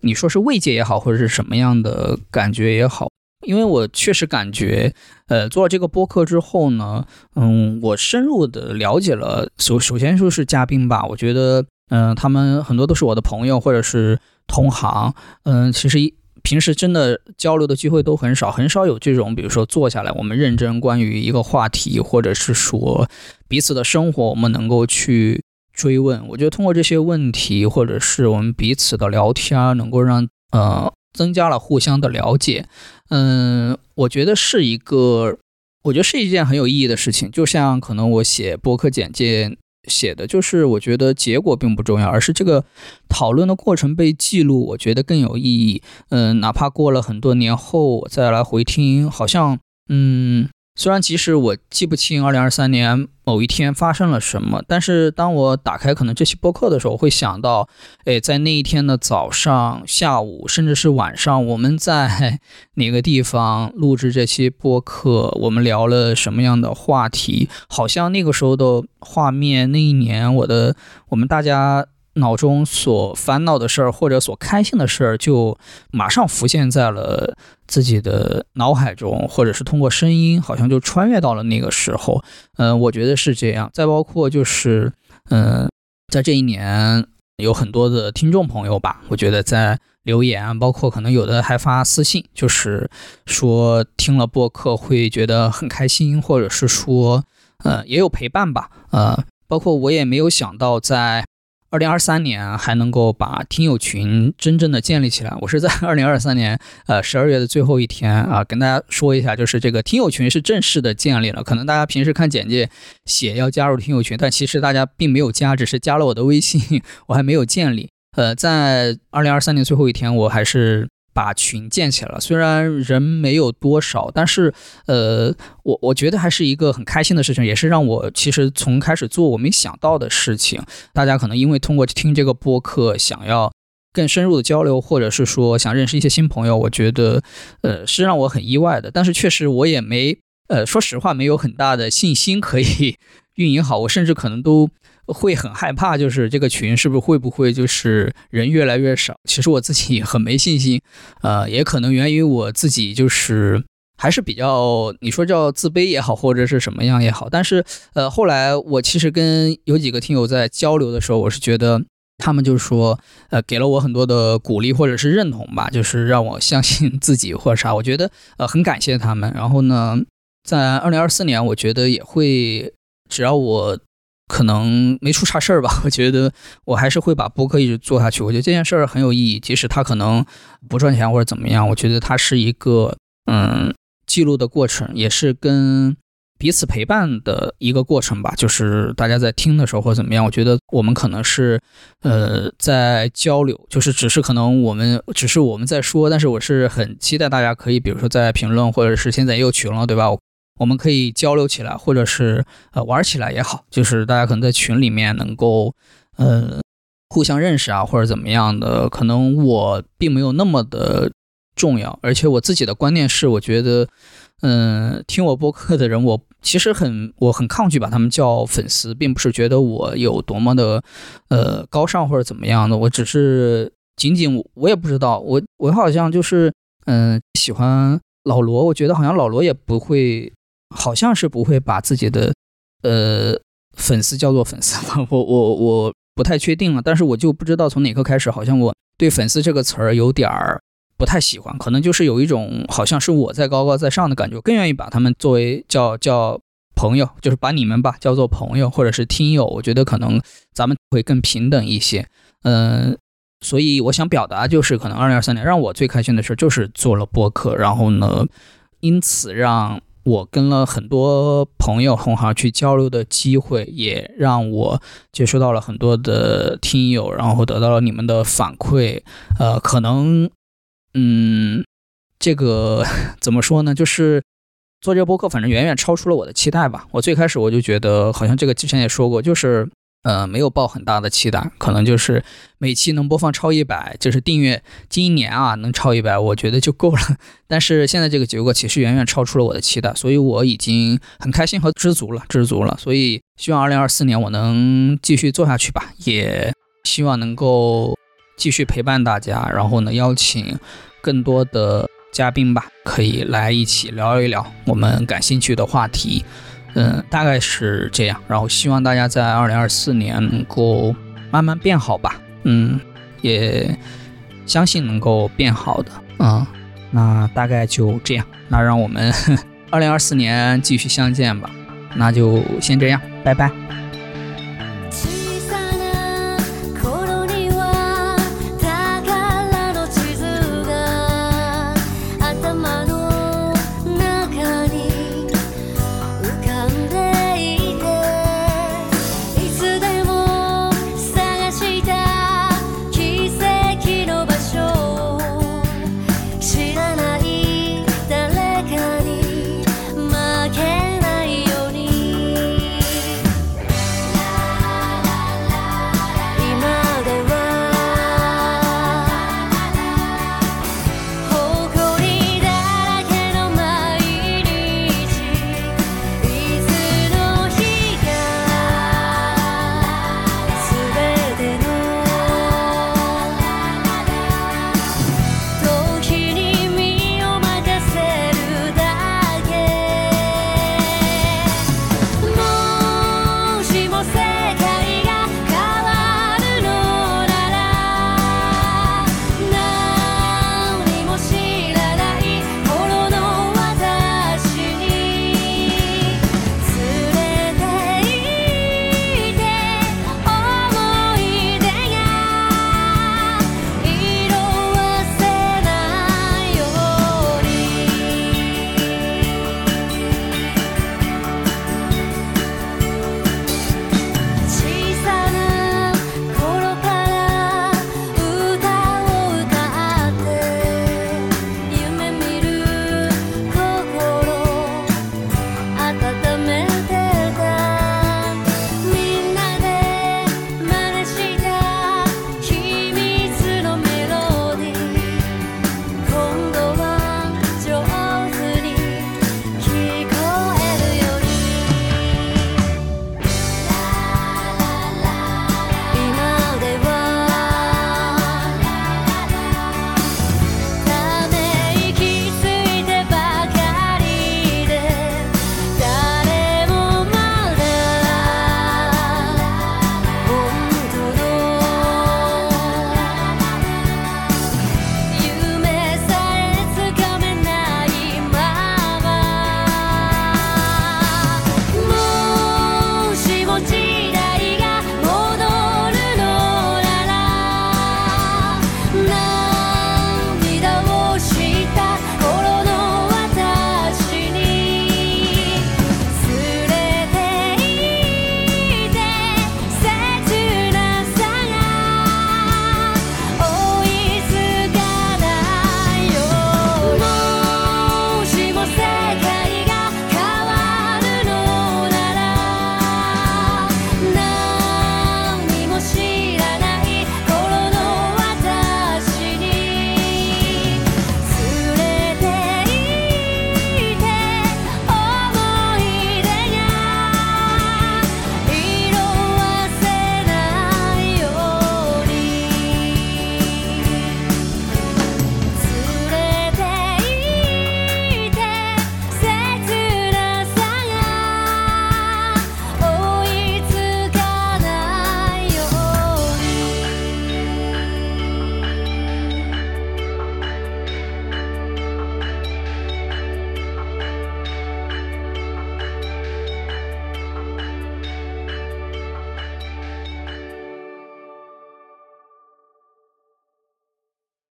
你说是慰藉也好，或者是什么样的感觉也好，因为我确实感觉，呃，做了这个播客之后呢，嗯，我深入的了解了首首先说是嘉宾吧，我觉得，嗯，他们很多都是我的朋友或者是同行，嗯，其实一。平时真的交流的机会都很少，很少有这种，比如说坐下来我们认真关于一个话题，或者是说彼此的生活，我们能够去追问。我觉得通过这些问题，或者是我们彼此的聊天，能够让呃增加了互相的了解。嗯，我觉得是一个，我觉得是一件很有意义的事情。就像可能我写博客简介。写的就是，我觉得结果并不重要，而是这个讨论的过程被记录，我觉得更有意义。嗯，哪怕过了很多年后，我再来回听，好像，嗯。虽然即使我记不清2023年某一天发生了什么，但是当我打开可能这期播客的时候，会想到，哎，在那一天的早上、下午，甚至是晚上，我们在哪个地方录制这期播客，我们聊了什么样的话题？好像那个时候的画面，那一年我的我们大家。脑中所烦恼的事儿，或者所开心的事儿，就马上浮现在了自己的脑海中，或者是通过声音，好像就穿越到了那个时候。嗯，我觉得是这样。再包括就是，嗯，在这一年，有很多的听众朋友吧，我觉得在留言，包括可能有的还发私信，就是说听了播客会觉得很开心，或者是说，呃，也有陪伴吧。呃，包括我也没有想到在。二零二三年还能够把听友群真正的建立起来，我是在 二零二三年呃十二月的最后一天啊，跟大家说一下，就是这个听友群是正式的建立了。可能大家平时看简介写要加入听友群，但其实大家并没有加，只是加了我的微信，我还没有建立。呃，在二零二三年最后一天，我还是。把群建起来了，虽然人没有多少，但是，呃，我我觉得还是一个很开心的事情，也是让我其实从开始做我没想到的事情。大家可能因为通过听这个播客，想要更深入的交流，或者是说想认识一些新朋友，我觉得，呃，是让我很意外的。但是确实我也没，呃，说实话没有很大的信心可以运营好，我甚至可能都。会很害怕，就是这个群是不是会不会就是人越来越少？其实我自己很没信心，呃，也可能源于我自己就是还是比较你说叫自卑也好，或者是什么样也好。但是呃，后来我其实跟有几个听友在交流的时候，我是觉得他们就说呃给了我很多的鼓励或者是认同吧，就是让我相信自己或者啥。我觉得呃很感谢他们。然后呢，在二零二四年，我觉得也会只要我。可能没出啥事儿吧，我觉得我还是会把播客一直做下去。我觉得这件事儿很有意义，即使它可能不赚钱或者怎么样，我觉得它是一个嗯记录的过程，也是跟彼此陪伴的一个过程吧。就是大家在听的时候或者怎么样，我觉得我们可能是呃在交流，就是只是可能我们只是我们在说，但是我是很期待大家可以，比如说在评论，或者是现在也有群了，对吧？我们可以交流起来，或者是呃玩起来也好，就是大家可能在群里面能够呃互相认识啊，或者怎么样的。可能我并没有那么的重要，而且我自己的观念是，我觉得嗯听我播客的人，我其实很我很抗拒把他们叫粉丝，并不是觉得我有多么的呃高尚或者怎么样的，我只是仅仅我也不知道，我我好像就是嗯喜欢老罗，我觉得好像老罗也不会。好像是不会把自己的呃粉丝叫做粉丝吧，我我我不太确定了，但是我就不知道从哪刻开始，好像我对粉丝这个词儿有点儿不太喜欢，可能就是有一种好像是我在高高在上的感觉，更愿意把他们作为叫叫朋友，就是把你们吧叫做朋友或者是听友，我觉得可能咱们会更平等一些，嗯，所以我想表达就是，可能二零二三年让我最开心的事就是做了播客，然后呢，因此让。我跟了很多朋友同行去交流的机会，也让我接触到了很多的听友，然后得到了你们的反馈。呃，可能，嗯，这个怎么说呢？就是做这个播客，反正远远超出了我的期待吧。我最开始我就觉得，好像这个之前也说过，就是。呃，没有抱很大的期待，可能就是每期能播放超一百，就是订阅今年啊能超一百，我觉得就够了。但是现在这个结果其实远远超出了我的期待，所以我已经很开心和知足了，知足了。所以希望二零二四年我能继续做下去吧，也希望能够继续陪伴大家，然后呢邀请更多的嘉宾吧，可以来一起聊一聊我们感兴趣的话题。嗯，大概是这样。然后希望大家在二零二四年能够慢慢变好吧。嗯，也相信能够变好的啊、那大概就这样，那让我们 二零二四年继续相见吧。那就先这样，拜拜。